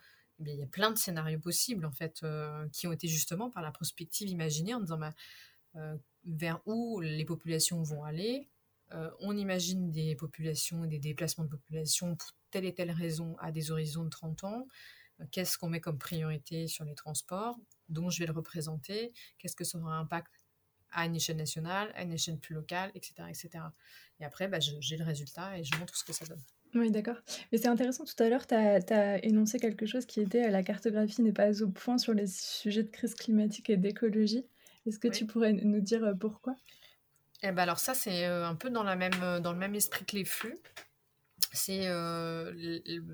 Eh il y a plein de scénarios possibles en fait qui ont été justement par la prospective imaginée en disant bah, vers où les populations vont aller. On imagine des populations des déplacements de population pour telle et telle raison à des horizons de 30 ans qu'est-ce qu'on met comme priorité sur les transports, dont je vais le représenter, qu'est-ce que ça aura un impact à une échelle nationale, à une échelle plus locale, etc. etc. Et après, bah, j'ai le résultat et je montre ce que ça donne. Oui, d'accord. Mais c'est intéressant, tout à l'heure, tu as, énoncé quelque chose qui était la cartographie n'est pas au point sur les sujets de crise climatique et d'écologie. Est-ce que tu pourrais nous dire euh, pourquoi? Eh ben alors ça, c'est euh, un peu dans, la même, dans le même esprit que les flux c'est, euh,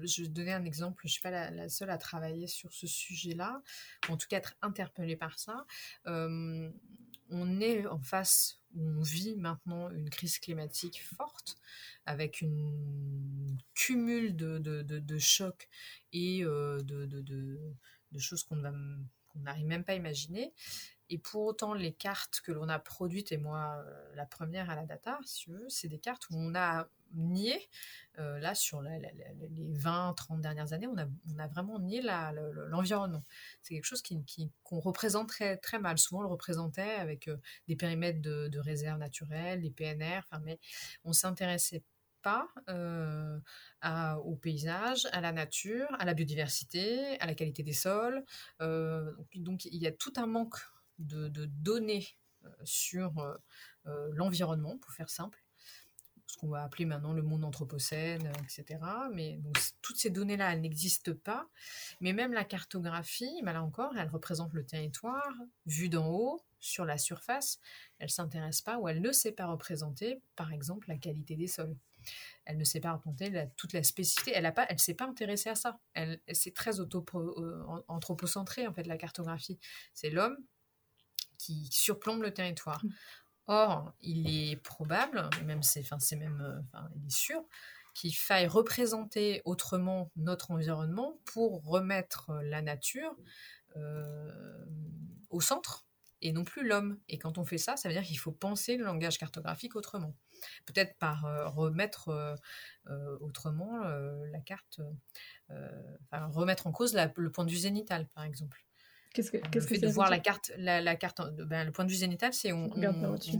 je vais donner un exemple, je ne suis pas la, seule à travailler sur ce sujet-là, en tout cas être interpellée par ça. Euh, on est en face, on vit maintenant une crise climatique forte, avec une cumul de, de, de, chocs et euh, de, choses qu'on n'arrive même pas à imaginer. Et pour autant, les cartes que l'on a produites, et moi, la première à la data, si c'est des cartes où on a nié, euh, là, sur les 20, 30 dernières années, on a, vraiment nié l'environnement. c'est quelque chose qu'on qui, qu'on représente très, mal. Souvent, on le représentait avec euh, des périmètres de, de réserves naturelles, des PNR, mais on s'intéressait pas euh, au paysage, à la nature, à la biodiversité, à la qualité des sols. donc, il y a tout un manque de données sur l'environnement, pour faire simple ce qu'on va appeler maintenant le monde anthropocène, euh, etc. Mais toutes ces données-là, elles n'existent pas. Mais même la cartographie, bah là encore, elle représente le territoire vu d'en haut, sur la surface. Elle s'intéresse pas ou elle ne sait pas représenter, par exemple, la qualité des sols. Elle ne sait pas représenter toute la spécificité. Elle ne s'est pas intéressée à ça. C'est très euh, anthropocentré en fait la cartographie. C'est l'homme qui surplombe le territoire. Or, il est probable, même c'est, enfin, c'est même, euh, enfin, il est sûr, qu'il faille représenter autrement notre environnement pour remettre la nature euh, au centre et non plus l'homme. Et quand on fait ça, ça veut dire qu'il faut penser le langage cartographique autrement. Peut-être par euh, remettre autrement la carte, enfin, remettre en cause le point de vue zénital, par exemple. Qu'est-ce que, qu'est-ce que de voir la carte, la, carte, ben, le point de vue zénital, c'est on, regarde au-dessus.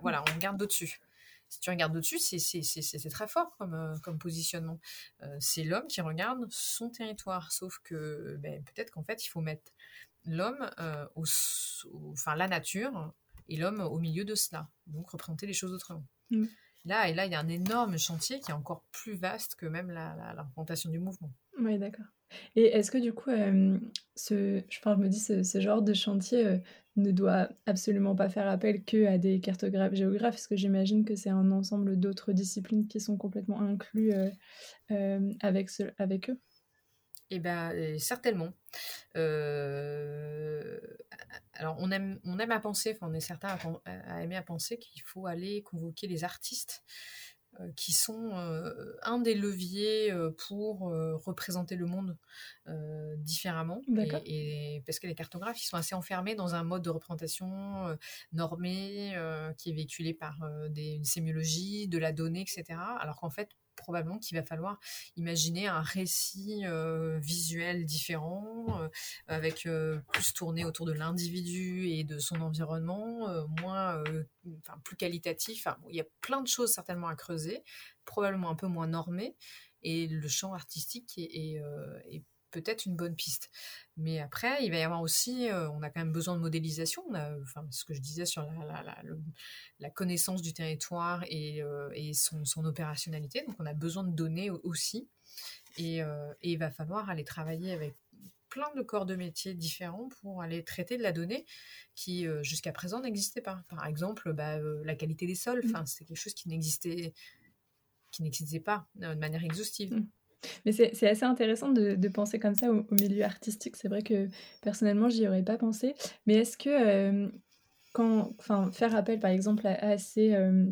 voilà, on regarde au-dessus. Si tu regardes au-dessus, c'est très fort comme, euh, comme positionnement. Euh, c'est l'homme qui regarde son territoire, sauf que ben, peut-être qu'en fait, il faut mettre l'homme, euh, au, enfin la nature, et l'homme au milieu de cela. Donc représenter les choses autrement. Mm. Là, et là, il y a un énorme chantier qui est encore plus vaste que même la, la, la représentation du mouvement. Oui, d'accord. Et est-ce que du coup, ce, je, me dis, ce, genre de chantier ne doit absolument pas faire appel que à des cartographes géographes, parce que j'imagine que c'est un ensemble d'autres disciplines qui sont complètement inclus avec, eux? Eh bien, certainement. alors, on aime, on aime à penser, enfin, on est certain à aimer à penser qu'il faut aller convoquer les artistes qui sont un des leviers pour représenter le monde différemment. Et, parce que les cartographes, ils sont assez enfermés dans un mode de représentation normé, qui est véhiculé par des, une sémiologie, de la donnée, etc. Alors qu'en fait, probablement qu'il va falloir imaginer un récit euh, visuel différent, euh, avec euh, plus tourné autour de l'individu et de son environnement, moins, enfin, plus qualitatif. il y a plein de choses certainement à creuser, probablement un peu moins normé, et le champ artistique est peut-être une bonne piste. Mais après, il va y avoir aussi, euh, on a quand même besoin de modélisation. On a, enfin, ce que je disais sur la, connaissance du territoire et, euh, son, opérationnalité. Donc, on a besoin de données aussi. Euh, et, il va falloir aller travailler avec plein de corps de métiers différents pour aller traiter de la donnée qui jusqu'à présent n'existait pas. Par exemple, bah, la qualité des sols, enfin, c'est quelque chose qui n'existait qui n'existait pas de manière exhaustive. Mmh. Mais c'est assez intéressant de, de, penser comme ça au, milieu artistique. C'est vrai que personnellement, j'y aurais pas pensé. Mais est-ce que euh, quand, faire appel par exemple à, ces, euh,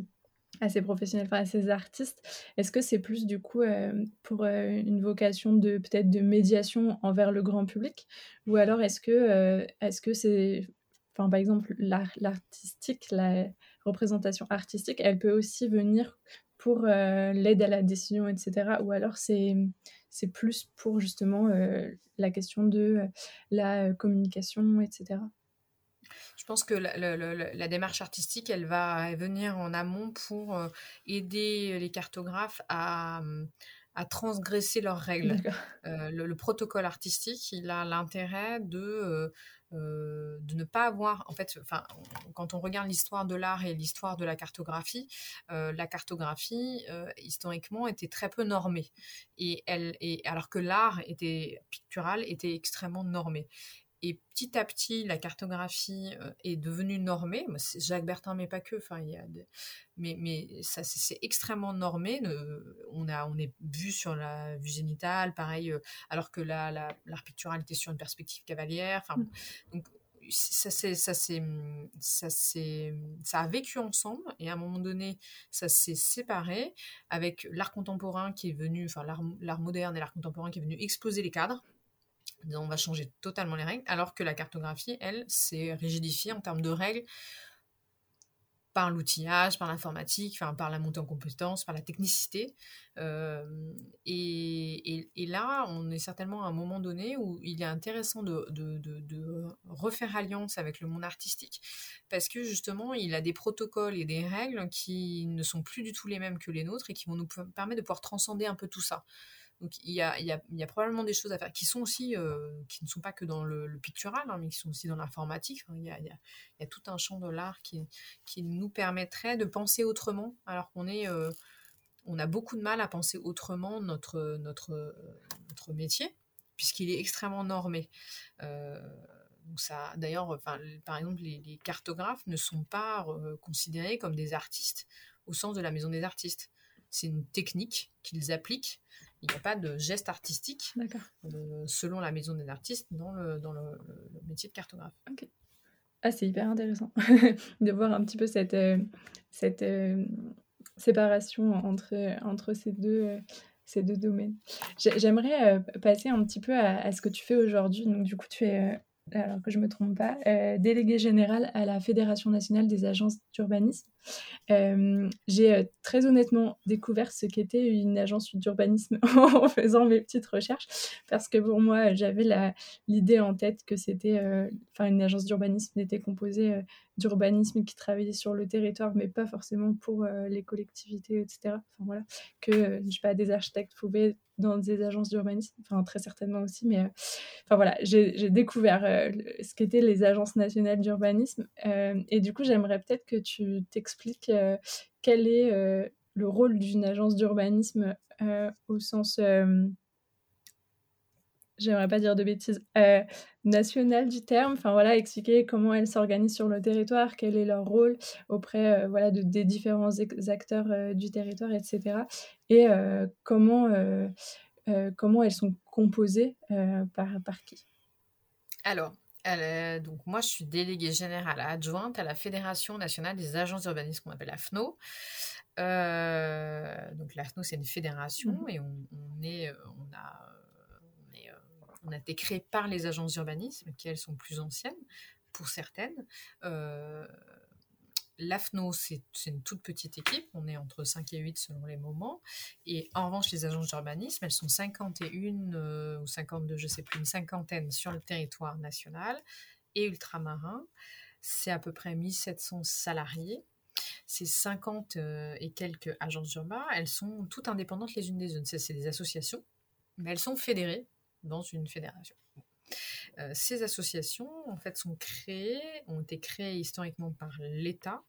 à ces professionnels, à ces artistes, est-ce que c'est plus du coup euh, pour une vocation de peut-être de médiation envers le grand public, ou alors est-ce que est-ce que c'est, par exemple, l'artistique, la représentation artistique, elle peut aussi venir pour euh, l'aide à la décision, etc. Ou alors c'est, c'est plus pour justement euh, la question de euh, la communication, etc. Je pense que la, la, démarche artistique, elle va venir en amont pour aider les cartographes à, à transgresser leurs règles. le, protocole artistique, il a l'intérêt de euh, de ne pas avoir, en fait, enfin, quand on regarde l'histoire de l'art et l'histoire de la cartographie, euh, la cartographie euh, historiquement était très peu normée, et elle, et alors que l'art était pictural était extrêmement normé. Et petit à petit, la cartographie euh, est devenue normée. Jacques Bertin, mais pas que. Enfin, il y a mais, mais ça, c'est extrêmement normé. On, a, on est vu sur la vue génitale, pareil, euh, alors que l'art la, la pictural était sur une perspective cavalière. Enfin, mm. donc, ça, ça, ça, ça a vécu ensemble et à un moment donné, ça s'est séparé avec l'art contemporain qui est venu, enfin l'art moderne et l'art contemporain qui est venu exploser les cadres on va changer totalement les règles, alors que la cartographie, elle, s'est rigidifiée en termes de règles par l'outillage, par l'informatique, par la montée en compétences, par la technicité. Euh, et, là, on est certainement à un moment donné où il est intéressant de, de, refaire alliance avec le monde artistique, parce que justement, il a des protocoles et des règles qui ne sont plus du tout les mêmes que les nôtres et qui vont nous permettre de pouvoir transcender un peu tout ça. Donc il y a, probablement des choses à faire qui euh, ne sont pas que dans le, pictural, hein, mais qui sont aussi dans l'informatique. Il y, a, tout un champ de l'art qui, nous permettrait de penser autrement, alors qu'on euh, a beaucoup de mal à penser autrement notre, métier, puisqu'il est extrêmement normé. Euh, d'ailleurs, par exemple, les, cartographes ne sont pas considérés comme des artistes au sens de la maison des artistes. C'est une technique qu'ils appliquent il n'y a pas de geste artistique euh, selon la maison des artistes dans le, dans le, métier de cartographe. Ah, c'est hyper intéressant de voir un petit peu cette, euh, cette euh, séparation entre, entre ces, deux, ces deux domaines. J'aimerais passer un petit peu à, à, ce que tu fais aujourd'hui. Donc, du coup, tu es alors que je ne me trompe pas, euh, délégué général à la Fédération nationale des agences d'urbanisme. Euh, j'ai euh, très honnêtement découvert ce qu'était une agence d'urbanisme en faisant mes petites recherches, parce que pour moi, j'avais l'idée en tête que c'était, enfin, une agence d'urbanisme n'était composée d'urbanisme qui travaillait sur le territoire, mais pas forcément pour les collectivités, etc. Enfin voilà, que je sais pas, des architectes pouvaient dans des agences d'urbanisme, enfin très certainement aussi, mais voilà, j'ai découvert ce qu'étaient les agences nationales d'urbanisme, et du coup j'aimerais peut-être que tu t'expliques quel est le rôle d'une agence d'urbanisme au sens j'aimerais pas dire de bêtises, euh, nationale du terme, enfin voilà, expliquer comment elles s'organisent sur le territoire, quel est leur rôle auprès euh, voilà, de, des différents acteurs euh, du territoire, etc. Et euh, comment, comment elles sont composées par, par qui Alors, donc moi je suis déléguée générale adjointe à la Fédération nationale des agences d'urbanisme qu'on appelle la FNO. donc l'AFNO, c'est une fédération mmh. et on, est, on a, on, a été créé par les agences d'urbanisme, qui elles sont plus anciennes pour certaines. L'AFNO, c'est une toute petite équipe, on est entre 5 et 8 selon les moments. Et en revanche, les agences d'urbanisme, elles sont 51 euh, ou 52, je ne sais plus, une cinquantaine sur le territoire national et ultramarin. C'est à peu près 1700 salariés. Ces 50 euh, et quelques agences d'urbain, elles sont toutes indépendantes les unes des autres. C'est des associations, mais elles sont fédérées dans une fédération. Euh, ces associations, en fait, sont créées, ont été créées historiquement par l'État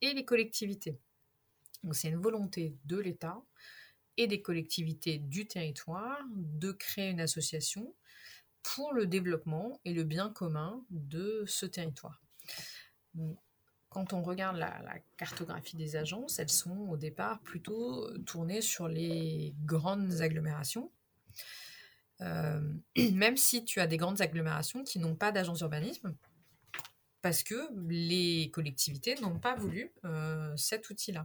et les collectivités. C'est une volonté de l'État et des collectivités du territoire de créer une association pour le développement et le bien commun de ce territoire. quand on regarde la, cartographie des agences, elles sont au départ plutôt tournées sur les grandes agglomérations, même si tu as des grandes agglomérations qui n'ont pas d'agence d'urbanisme, parce que les collectivités n'ont pas voulu euh, cet outil-là.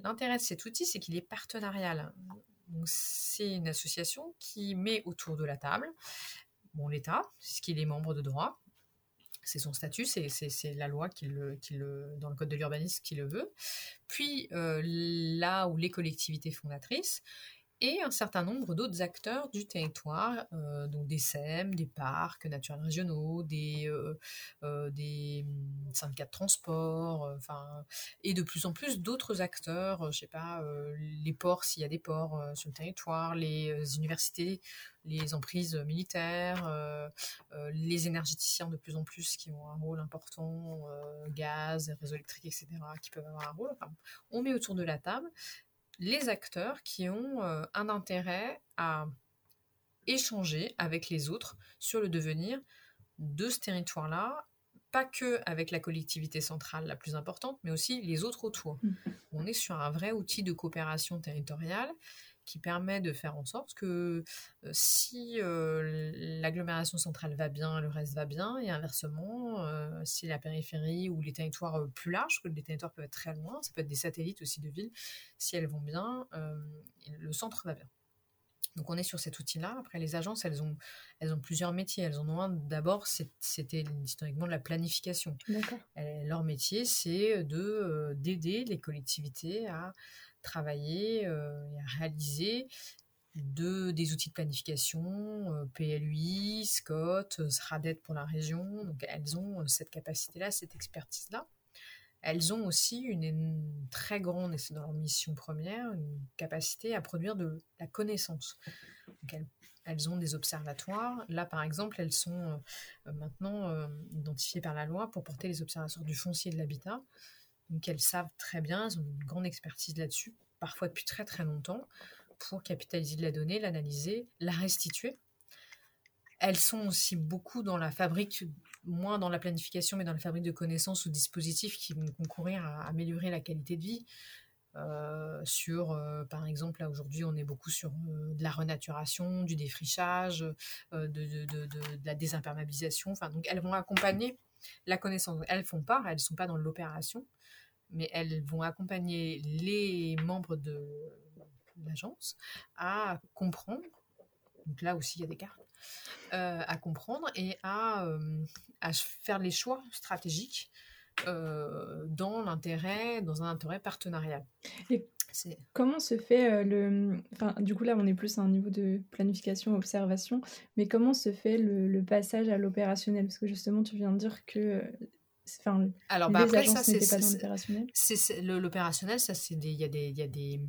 L'intérêt de cet outil, c'est qu'il est partenarial. C'est une association qui met autour de la table bon, l'État, puisqu'il est membre de droit, c'est son statut, c'est la loi qui le, qui le, dans le code de l'urbanisme qui le veut. Puis euh, là où les collectivités fondatrices, et un certain nombre d'autres acteurs du territoire, euh, donc des SEM, des parcs naturels régionaux, des, euh, euh, hum, syndicats de transport, enfin, et de plus en plus d'autres acteurs, je sais pas, les ports s'il y a des ports sur le territoire, les universités, les emprises militaires, les énergéticiens de plus en plus qui ont un rôle important, gaz, réseau électrique, etc., qui peuvent avoir un rôle. on met autour de la table les acteurs qui ont euh, un intérêt à échanger avec les autres sur le devenir de ce territoire-là, pas que avec la collectivité centrale la plus importante, mais aussi les autres autour. Mmh. On est sur un vrai outil de coopération territoriale qui permet de faire en sorte que euh, si euh, l'agglomération centrale va bien, le reste va bien, et inversement, euh, si la périphérie ou les territoires plus larges, que les territoires peuvent être très loin, ça peut être des satellites aussi de villes, si elles vont bien, le centre va bien. Donc on est sur cet outil-là. Après, les agences, elles ont, elles ont plusieurs métiers. Elles en ont un. D'abord, c'était historiquement de la planification. Leur métier, c'est de d'aider les collectivités à travailler euh, et à réaliser de, des outils de planification, euh, PLUI, SCOT, euh, SRADET pour la région. Donc elles ont cette capacité-là, cette expertise-là. Elles ont aussi une, très grande, et c'est dans leur mission première, une capacité à produire de la connaissance. elles, elles, ont des observatoires. Là, par exemple, elles sont maintenant identifiées par la loi pour porter les observatoires du foncier et de l'habitat. Donc elles savent très bien, elles ont une grande expertise là-dessus, parfois depuis très très longtemps, pour capitaliser de la donnée, l'analyser, la restituer. Elles sont aussi beaucoup dans la fabrique, moins dans la planification, mais dans la fabrique de connaissances ou dispositifs qui vont concourir à améliorer la qualité de vie. Euh, sur, euh, par exemple, là aujourd'hui, on est beaucoup sur euh, de la renaturation, du défrichage, de, la désimperméabilisation. Enfin, donc, elles vont accompagner la connaissance. Elles font part, elles ne sont pas dans l'opération, mais elles vont accompagner les membres de l'agence à comprendre, donc là aussi il y a des cartes, euh, à comprendre et euh, à, faire les choix stratégiques euh, dans l'intérêt, dans un intérêt partenarial. Et comment se fait le... Enfin, du coup là on est plus à un niveau de planification, observation, mais comment se fait le, le passage à l'opérationnel? Parce que justement tu viens de dire que Enfin, Alors, bah après, ça, c'est l'opérationnel. Ça, c'est des, il y a des, il y a des,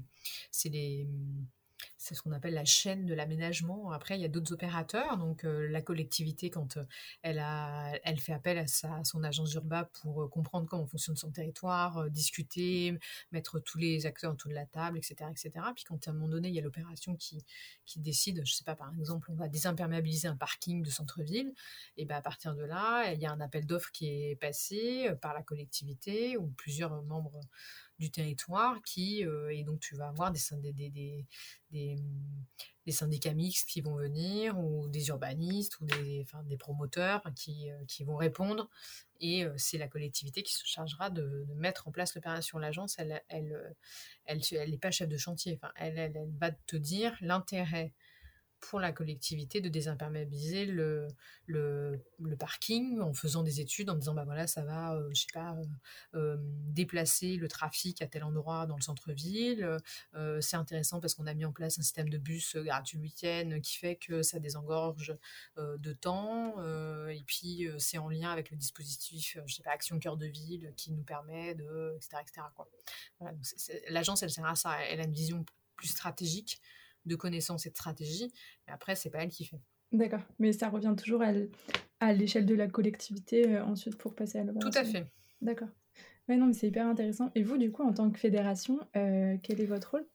c'est des, c'est ce qu'on appelle la chaîne de l'aménagement. Après, il y a d'autres opérateurs. Donc, euh, la collectivité, quand euh, elle, a, elle fait appel à, sa, son agence urba pour euh, comprendre comment fonctionne son territoire, discuter, mettre tous les acteurs autour de la table, etc. etc. Puis, quand à un moment donné, il y a l'opération qui, qui décide, je sais pas, par exemple, on va désimperméabiliser un parking de centre-ville, et ben à partir de là, il y a un appel d'offres qui est passé par la collectivité ou plusieurs membres du territoire qui euh, et donc tu vas avoir des, syndicats mixtes qui vont venir ou des urbanistes ou des, enfin, des promoteurs qui, euh, qui vont répondre et c'est la collectivité qui se chargera de, mettre en place l'opération. L'agence, elle, elle, elle, n'est pas chef de chantier. Enfin, elle, elle va te dire l'intérêt pour la collectivité de désimperméabiliser le, le, parking en faisant des études, en disant bah voilà, ça va, euh, je sais pas, euh, euh, déplacer le trafic à tel endroit dans le centre-ville. c'est intéressant parce qu'on a mis en place un système de bus gratuit week-end qui fait que ça désengorge de temps. et puis c'est en lien avec le dispositif, je sais pas, Action Cœur de Ville qui nous permet de, etc. etc. L'agence, elle sert à ça. Elle a une vision plus stratégique de connaissances et de stratégie. Mais après, c'est pas elle qui fait. D'accord. Mais ça revient toujours à l'échelle de la collectivité euh, ensuite pour passer à l'opération. Tout à fait. D'accord. Ouais, non, mais c'est hyper intéressant. Et vous, du coup, en tant que fédération, euh, quel est votre rôle?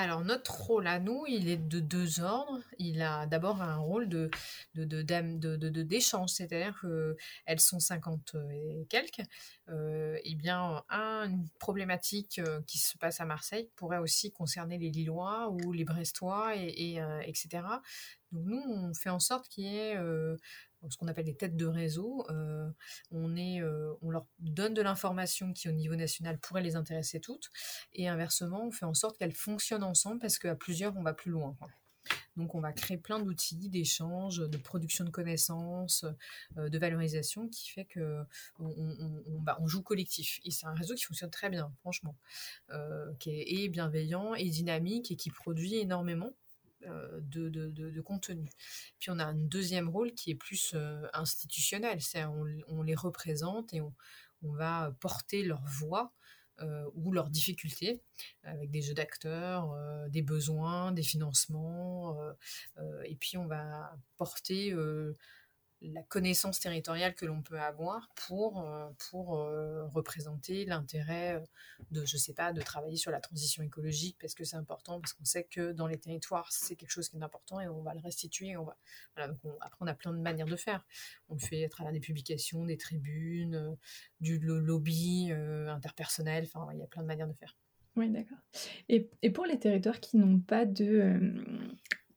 Alors notre rôle à nous, il est de deux ordres. Il a d'abord un rôle de, d'échange, c'est-à-dire qu'elles sont 50 et quelques. Euh, et bien, une problématique euh, qui se passe à Marseille pourrait aussi concerner les Lillois ou les Brestois, et, euh, etc. Donc nous, on fait en sorte qu'il y ait ce qu'on appelle les têtes de réseau. Euh, euh, on leur donne de l'information qui, au niveau national, pourrait les intéresser toutes. Et inversement, on fait en sorte qu'elles fonctionnent ensemble parce qu'à plusieurs, on va plus loin. Donc, on va créer plein d'outils d'échange, de production de connaissances, euh, de valorisation qui fait que bah, on, joue collectif. Et c'est un réseau qui fonctionne très bien, franchement, qui est bienveillant et dynamique et qui produit énormément. Euh, de, contenu. Puis on a un deuxième rôle qui est plus euh, institutionnel, c'est on, les représente et on, on va porter leur voix euh, ou leurs difficultés avec des jeux d'acteurs, des besoins, des financements, et puis on va porter la connaissance territoriale que l'on peut avoir pour, euh, pour euh, représenter l'intérêt euh, de, je sais pas, de travailler sur la transition écologique parce que c'est important, parce qu'on sait que dans les territoires, c'est quelque chose qui est important et on va le restituer. On va, voilà, donc après, on a plein de manières de faire. On le fait à travers des publications, des tribunes, du lobby interpersonnel, enfin, il y a plein de manières de faire. Oui, d'accord. Et, et, pour les territoires qui n'ont pas de,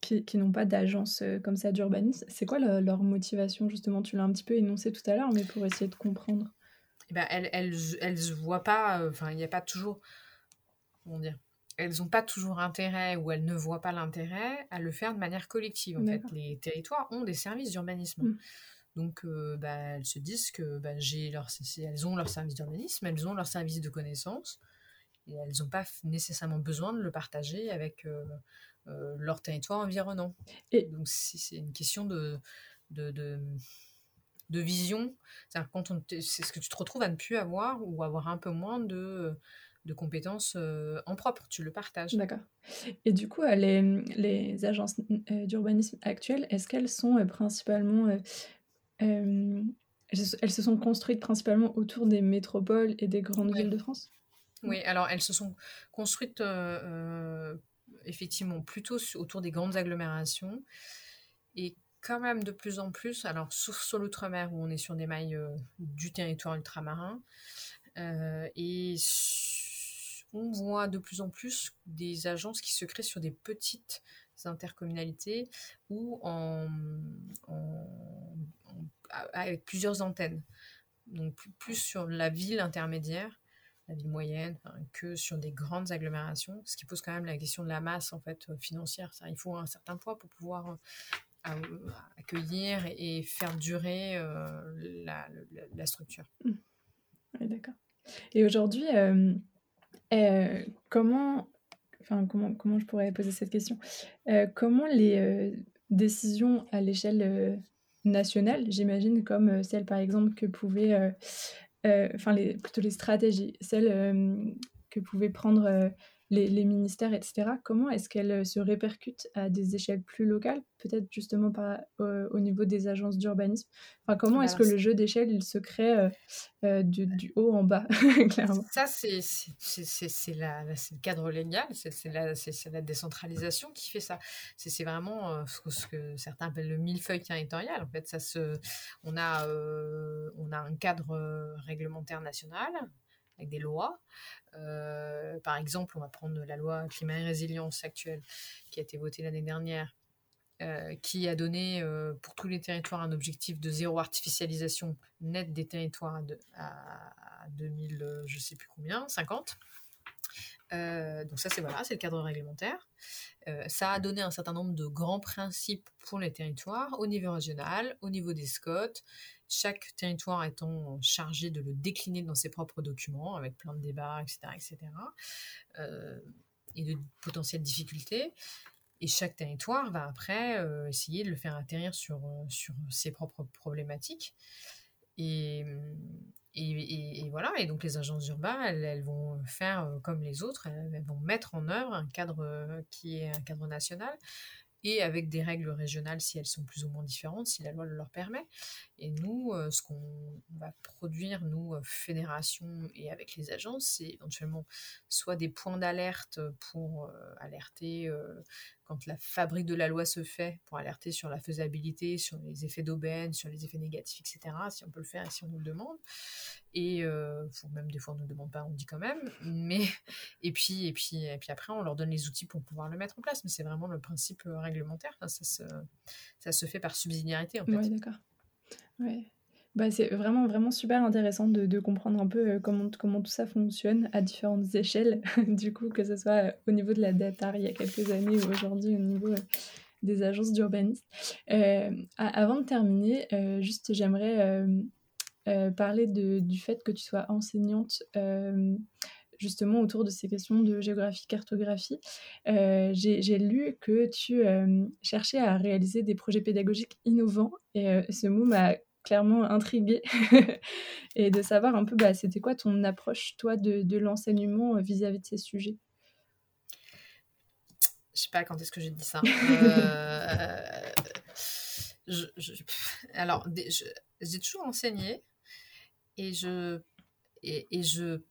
qui, n'ont pas d'agence euh, comme ça d'urbanisme, c'est quoi leur motivation justement? Tu l'as un petit peu énoncé tout à l'heure, mais pour essayer de comprendre. Eh ben, elles, elles, elles voient pas, euh, enfin, il n'y a pas toujours, comment dire, elles n'ont pas toujours intérêt ou elles ne voient pas l'intérêt à le faire de manière collective. En fait, les territoires ont des services d'urbanisme. Mm. Donc, euh, bah, elles se disent que bah, j'ai leur, elles ont leur service d'urbanisme, elles ont leur service de connaissance, et elles n'ont pas nécessairement besoin de le partager avec euh, leur territoire environnant. Et donc c'est une question de, de, de, vision. C'est quand c'est ce que tu te retrouves à ne plus avoir ou avoir un peu moins de, de compétences euh, en propre, tu le partages. D'accord. Et du coup, les, les agences euh, d'urbanisme actuelles, est-ce qu'elles sont principalement... elles se sont construites principalement autour des métropoles et des grandes villes de France? Oui, alors elles se sont construites effectivement plutôt autour des grandes agglomérations. Et quand même de plus en plus, alors sauf sur l'outre-mer où on est sur des mailles euh, du territoire ultramarin, euh, et on voit de plus en plus des agences qui se créent sur des petites intercommunalités ou avec plusieurs antennes. Donc plus sur la ville intermédiaire la ville moyenne, que sur des grandes agglomérations, ce qui pose quand même la question de la masse en fait euh, financière. Il faut un certain poids pour pouvoir euh, accueillir et faire durer euh, la, structure. Mmh. D'accord. Et aujourd'hui, comment, enfin, comment, comment je pourrais poser cette question? Comment les décisions à l'échelle nationale, j'imagine, comme celle par exemple que pouvait euh, enfin les, plutôt les stratégies, celles euh, que pouvaient prendre euh, les, ministères, etc., comment est-ce qu'elles se répercutent à des échelles plus locales, peut-être justement pas au niveau des agences d'urbanisme? Enfin, Comment est-ce que le jeu d'échelle, il se crée du, haut en bas, clairement? Ça, c'est le cadre légal, c'est la, la, décentralisation qui fait ça. C'est vraiment ce que certains appellent le millefeuille territorial. En fait, ça se, on, a, on a un cadre réglementaire national avec des lois. Euh, par exemple, on va prendre la loi climat et résilience actuelle qui a été votée l'année dernière. qui a donné pour tous les territoires un objectif de zéro artificialisation nette des territoires à, 2000, je sais plus combien, 50. donc ça, c'est voilà, c'est le cadre réglementaire. ça a donné un certain nombre de grands principes pour les territoires au niveau régional, au niveau des SCOT, chaque territoire étant chargé de le décliner dans ses propres documents, avec plein de débats, etc., etc., euh, et de potentielles difficultés. Et chaque territoire va après euh, essayer de le faire atterrir sur, euh, sur ses propres problématiques. Et, et, voilà, et donc les agences urbaines, elles, vont faire comme les autres, elles, vont mettre en œuvre un cadre qui est un cadre national et avec des règles régionales si elles sont plus ou moins différentes, si la loi le leur permet. Et nous, euh, ce qu'on va produire, nous, euh, fédération et avec les agences, c'est éventuellement soit des points d'alerte pour euh, alerter quand la fabrique de la loi se fait, pour alerter sur la faisabilité, sur les effets d'aubaine, sur les effets négatifs, etc., si on peut le faire et si on nous le demande. Et euh, même des fois on ne nous demande pas, on dit quand même. Mais et puis et puis et puis après on leur donne les outils pour pouvoir le mettre en place. Mais c'est vraiment le principe euh, réglementaire. ça se fait par subsidiarité en fait. Oui, d'accord. Ouais. Bah, c'est vraiment, vraiment super intéressant de, de, comprendre un peu euh, comment, comment tout ça fonctionne à différentes échelles, du coup, que ce soit euh, au niveau de la data il y a quelques années ou aujourd'hui au niveau euh, des agences d'urbanisme. avant de terminer, juste j'aimerais parler de, du fait que tu sois enseignante justement autour de ces questions de géographie, cartographie. J'ai lu que tu cherchais à réaliser des projets pédagogiques innovants et ce mot m'a clairement intriguée et de savoir un peu bah, c'était quoi ton approche toi de, l'enseignement euh, vis-à-vis de ces sujets? Je sais pas quand est-ce que j'ai dit ça. Euh, alors j'ai toujours enseigné et je et, je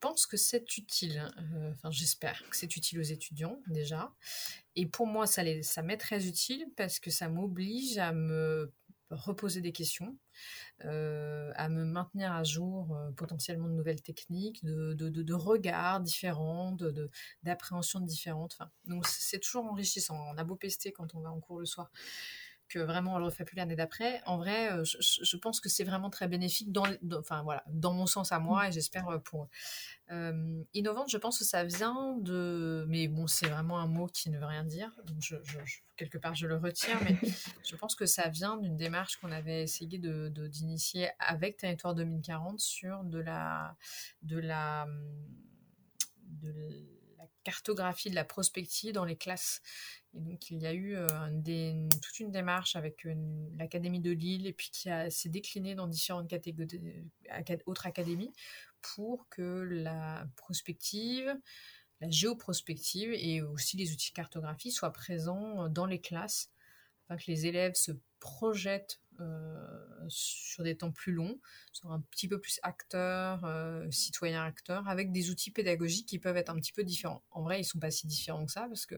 pense que c'est utile hein, euh, enfin j'espère que c'est utile aux étudiants déjà. Et pour moi ça, ça m'est très utile parce que ça m'oblige à me reposer des questions, euh, à me maintenir à jour euh, potentiellement de nouvelles techniques, de, de, de, regards différents, d'appréhensions différentes. Enfin, donc c'est toujours enrichissant. On a beau pester quand on va en cours le soir que vraiment on le refait plus l'année d'après. En vrai, euh, je, pense que c'est vraiment très bénéfique dans, enfin voilà, dans mon sens à moi et j'espère euh, pour euh, innovante. Je pense que ça vient de, mais bon, c'est vraiment un mot qui ne veut rien dire. Donc je, quelque part je le retire, mais je pense que ça vient d'une démarche qu'on avait essayé de d'initier avec Territoire 2040 sur de la de la de la cartographie de la prospective dans les classes. Et donc, il y a eu euh, toute une démarche avec l'Académie de Lille et puis qui s'est déclinée dans différentes catégories, autres académies pour que la prospective, la géoprospective et aussi les outils de cartographie soient présents dans les classes afin que les élèves se projettent euh, sur des temps plus longs, sur un petit peu plus acteurs, euh, citoyens acteurs, avec des outils pédagogiques qui peuvent être un petit peu différents. En vrai, ils sont pas si différents que ça, parce que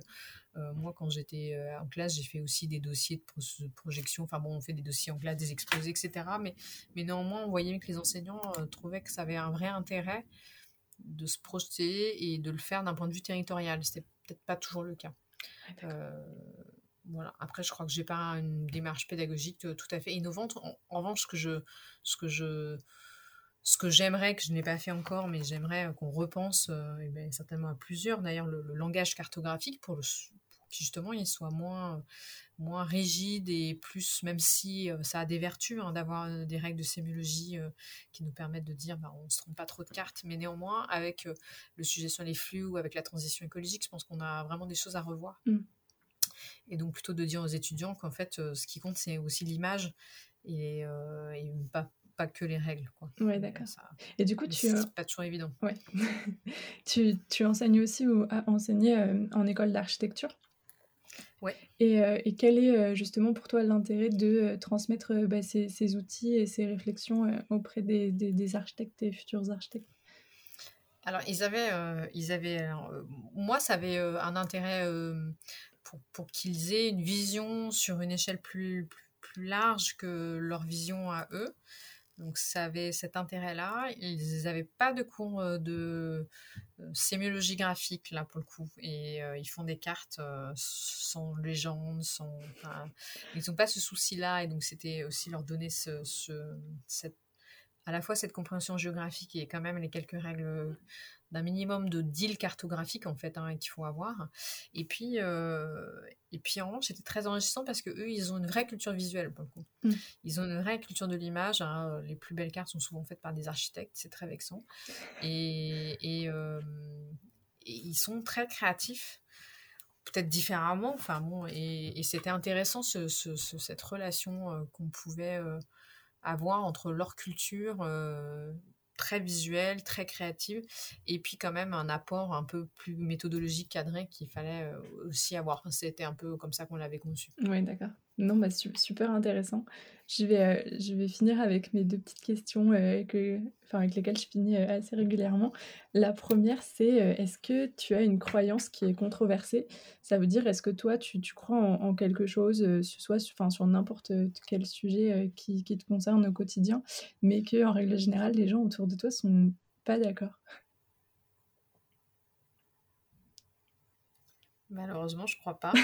euh, moi, quand j'étais en classe, j'ai fait aussi des dossiers de, projection. Enfin bon, on fait des dossiers en classe, des exposés, etc. Mais, mais néanmoins, on voyait que les enseignants trouvaient que ça avait un vrai intérêt de se projeter et de le faire d'un point de vue territorial. C'était peut-être pas toujours le cas. Voilà. Après, je crois que j'ai pas une démarche pédagogique euh, tout à fait innovante. En, revanche, ce que je, ce que je, ce que j'aimerais, que je n'ai pas fait encore, mais j'aimerais euh, qu'on repense, euh, ben, certainement à plusieurs, d'ailleurs, le, langage cartographique pour, le, justement il soit moins, moins rigide et plus, même si ça a des vertus hein, d'avoir des règles de sémiologie qui nous permettent de dire bah, on ne se trompe pas trop de cartes, mais néanmoins, avec le sujet sur les flux ou avec la transition écologique, je pense qu'on a vraiment des choses à revoir. Mmh. Et donc plutôt de dire aux étudiants qu'en fait, euh, ce qui compte, c'est aussi l'image et, euh, et pas, pas, que les règles. Oui, d'accord. Et du coup, tu... C'est pas toujours évident. Ouais. tu, tu, enseignes aussi ou as enseigné euh, en école d'architecture? Ouais. Et, et, quel est justement pour toi l'intérêt de transmettre bah, ces, ces, outils et ces réflexions auprès des, des, des, architectes et futurs architectes? Alors, ils avaient, ils avaient moi, ça avait un intérêt pour, qu'ils aient une vision sur une échelle plus, plus, large que leur vision à eux. Donc ça avait cet intérêt-là. Ils n'avaient pas de cours de sémiologie graphique là pour le coup, et ils font des cartes sans légende, sans. ils n'ont pas ce souci-là, et donc c'était aussi leur donner ce, cette à la fois cette compréhension géographique et quand même les quelques règles d'un minimum de deal cartographique en fait hein, qu'il faut avoir. Et puis, euh, et puis en revanche, c'était très enrichissant parce que eux, ils ont une vraie culture visuelle pour le coup. Mm. Ils ont une vraie culture de l'image. Hein. Les plus belles cartes sont souvent faites par des architectes, c'est très vexant. Et, et, euh, ils sont très créatifs peut-être différemment. Enfin bon, et, c'était intéressant ce, cette relation euh, qu'on pouvait avoir entre leur culture euh, très visuelle, très créative, et puis quand même un apport un peu plus méthodologique cadré qu'il fallait euh, aussi avoir. C'était un peu comme ça qu'on l'avait conçu. Oui, d'accord. Non, bah, super intéressant. Je vais, euh, je vais finir avec mes deux petites questions euh, que, enfin, avec lesquelles je finis euh, assez régulièrement. La première, c'est est-ce que tu as une croyance qui est controversée? Ça veut dire, est-ce que toi, tu, tu crois en, quelque chose, soit enfin, sur n'importe quel sujet qui, qui, te concerne au quotidien, mais que en règle générale, les gens autour de toi sont pas d'accord? Malheureusement, je crois pas.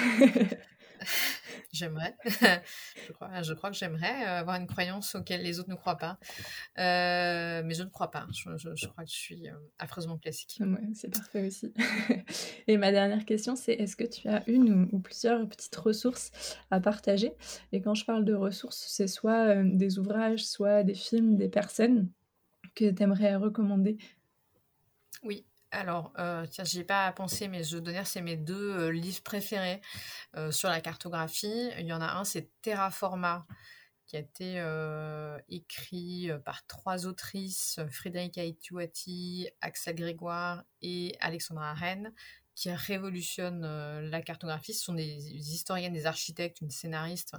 j'aimerais. je, crois, je crois que j'aimerais euh, avoir une croyance auquel les autres ne croient pas. Euh, mais je ne crois pas. Je, crois que je suis euh, affreusement classique. Ouais, c'est parfait aussi. Et ma dernière question, c'est est-ce que tu as une ou, plusieurs petites ressources à partager? Et quand je parle de ressources, c'est soit des ouvrages, soit des films, des personnes que tu aimerais recommander? Oui, alors, euh, tiens, j'y ai pas pensé, mais je donner, c'est mes deux euh, livres préférés euh, sur la cartographie. Il y en a un, c'est Terraforma, qui a été écrit par trois autrices, Frédéric Aituati, Axel Grégoire et Alexandra Rennes, qui révolutionnent la cartographie. Ce sont des, historiennes, des architectes, une scénariste,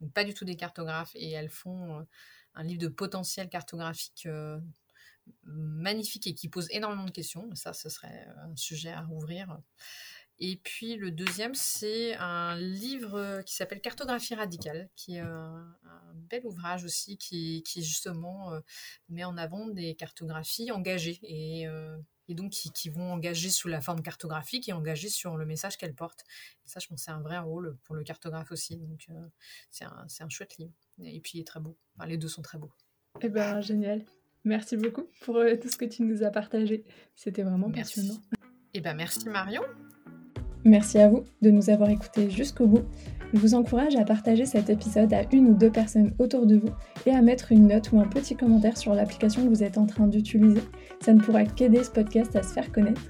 donc pas du tout des cartographes, et elles font un livre de potentiel cartographique magnifique et qui pose énormément de questions. Ça, ce serait un sujet à rouvrir. Et puis le deuxième, c'est un livre qui s'appelle Cartographie radicale, qui est un, bel ouvrage aussi, qui, justement euh, met en avant des cartographies engagées et, euh, donc qui, vont engager sous la forme cartographique et engager sur le message qu'elles portent. ça, je pense, c'est un vrai rôle pour le cartographe aussi. Donc euh, c'est un, un, chouette livre. Et puis il est très beau. Enfin, les deux sont très beaux. Eh ben génial. Merci beaucoup pour euh, tout ce que tu nous as partagé. C'était vraiment passionnant. Eh ben merci Marion. Merci à vous de nous avoir écoutés jusqu'au bout. Je vous encourage à partager cet épisode à une ou deux personnes autour de vous et à mettre une note ou un petit commentaire sur l'application que vous êtes en train d'utiliser. Ça ne pourra qu'aider ce podcast à se faire connaître.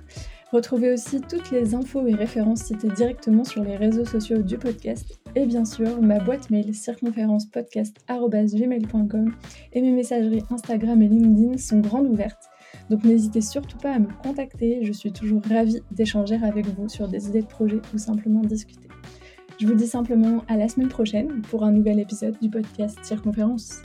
Retrouvez aussi toutes les infos et références citées directement sur les réseaux sociaux du podcast et bien sûr ma boîte mail circonférencepodcast.gmail.com et mes messageries Instagram et LinkedIn sont grandes ouvertes. Donc n'hésitez surtout pas à me contacter, je suis toujours ravie d'échanger avec vous sur des idées de projet ou simplement discuter. Je vous dis simplement à la semaine prochaine pour un nouvel épisode du podcast Circonférence.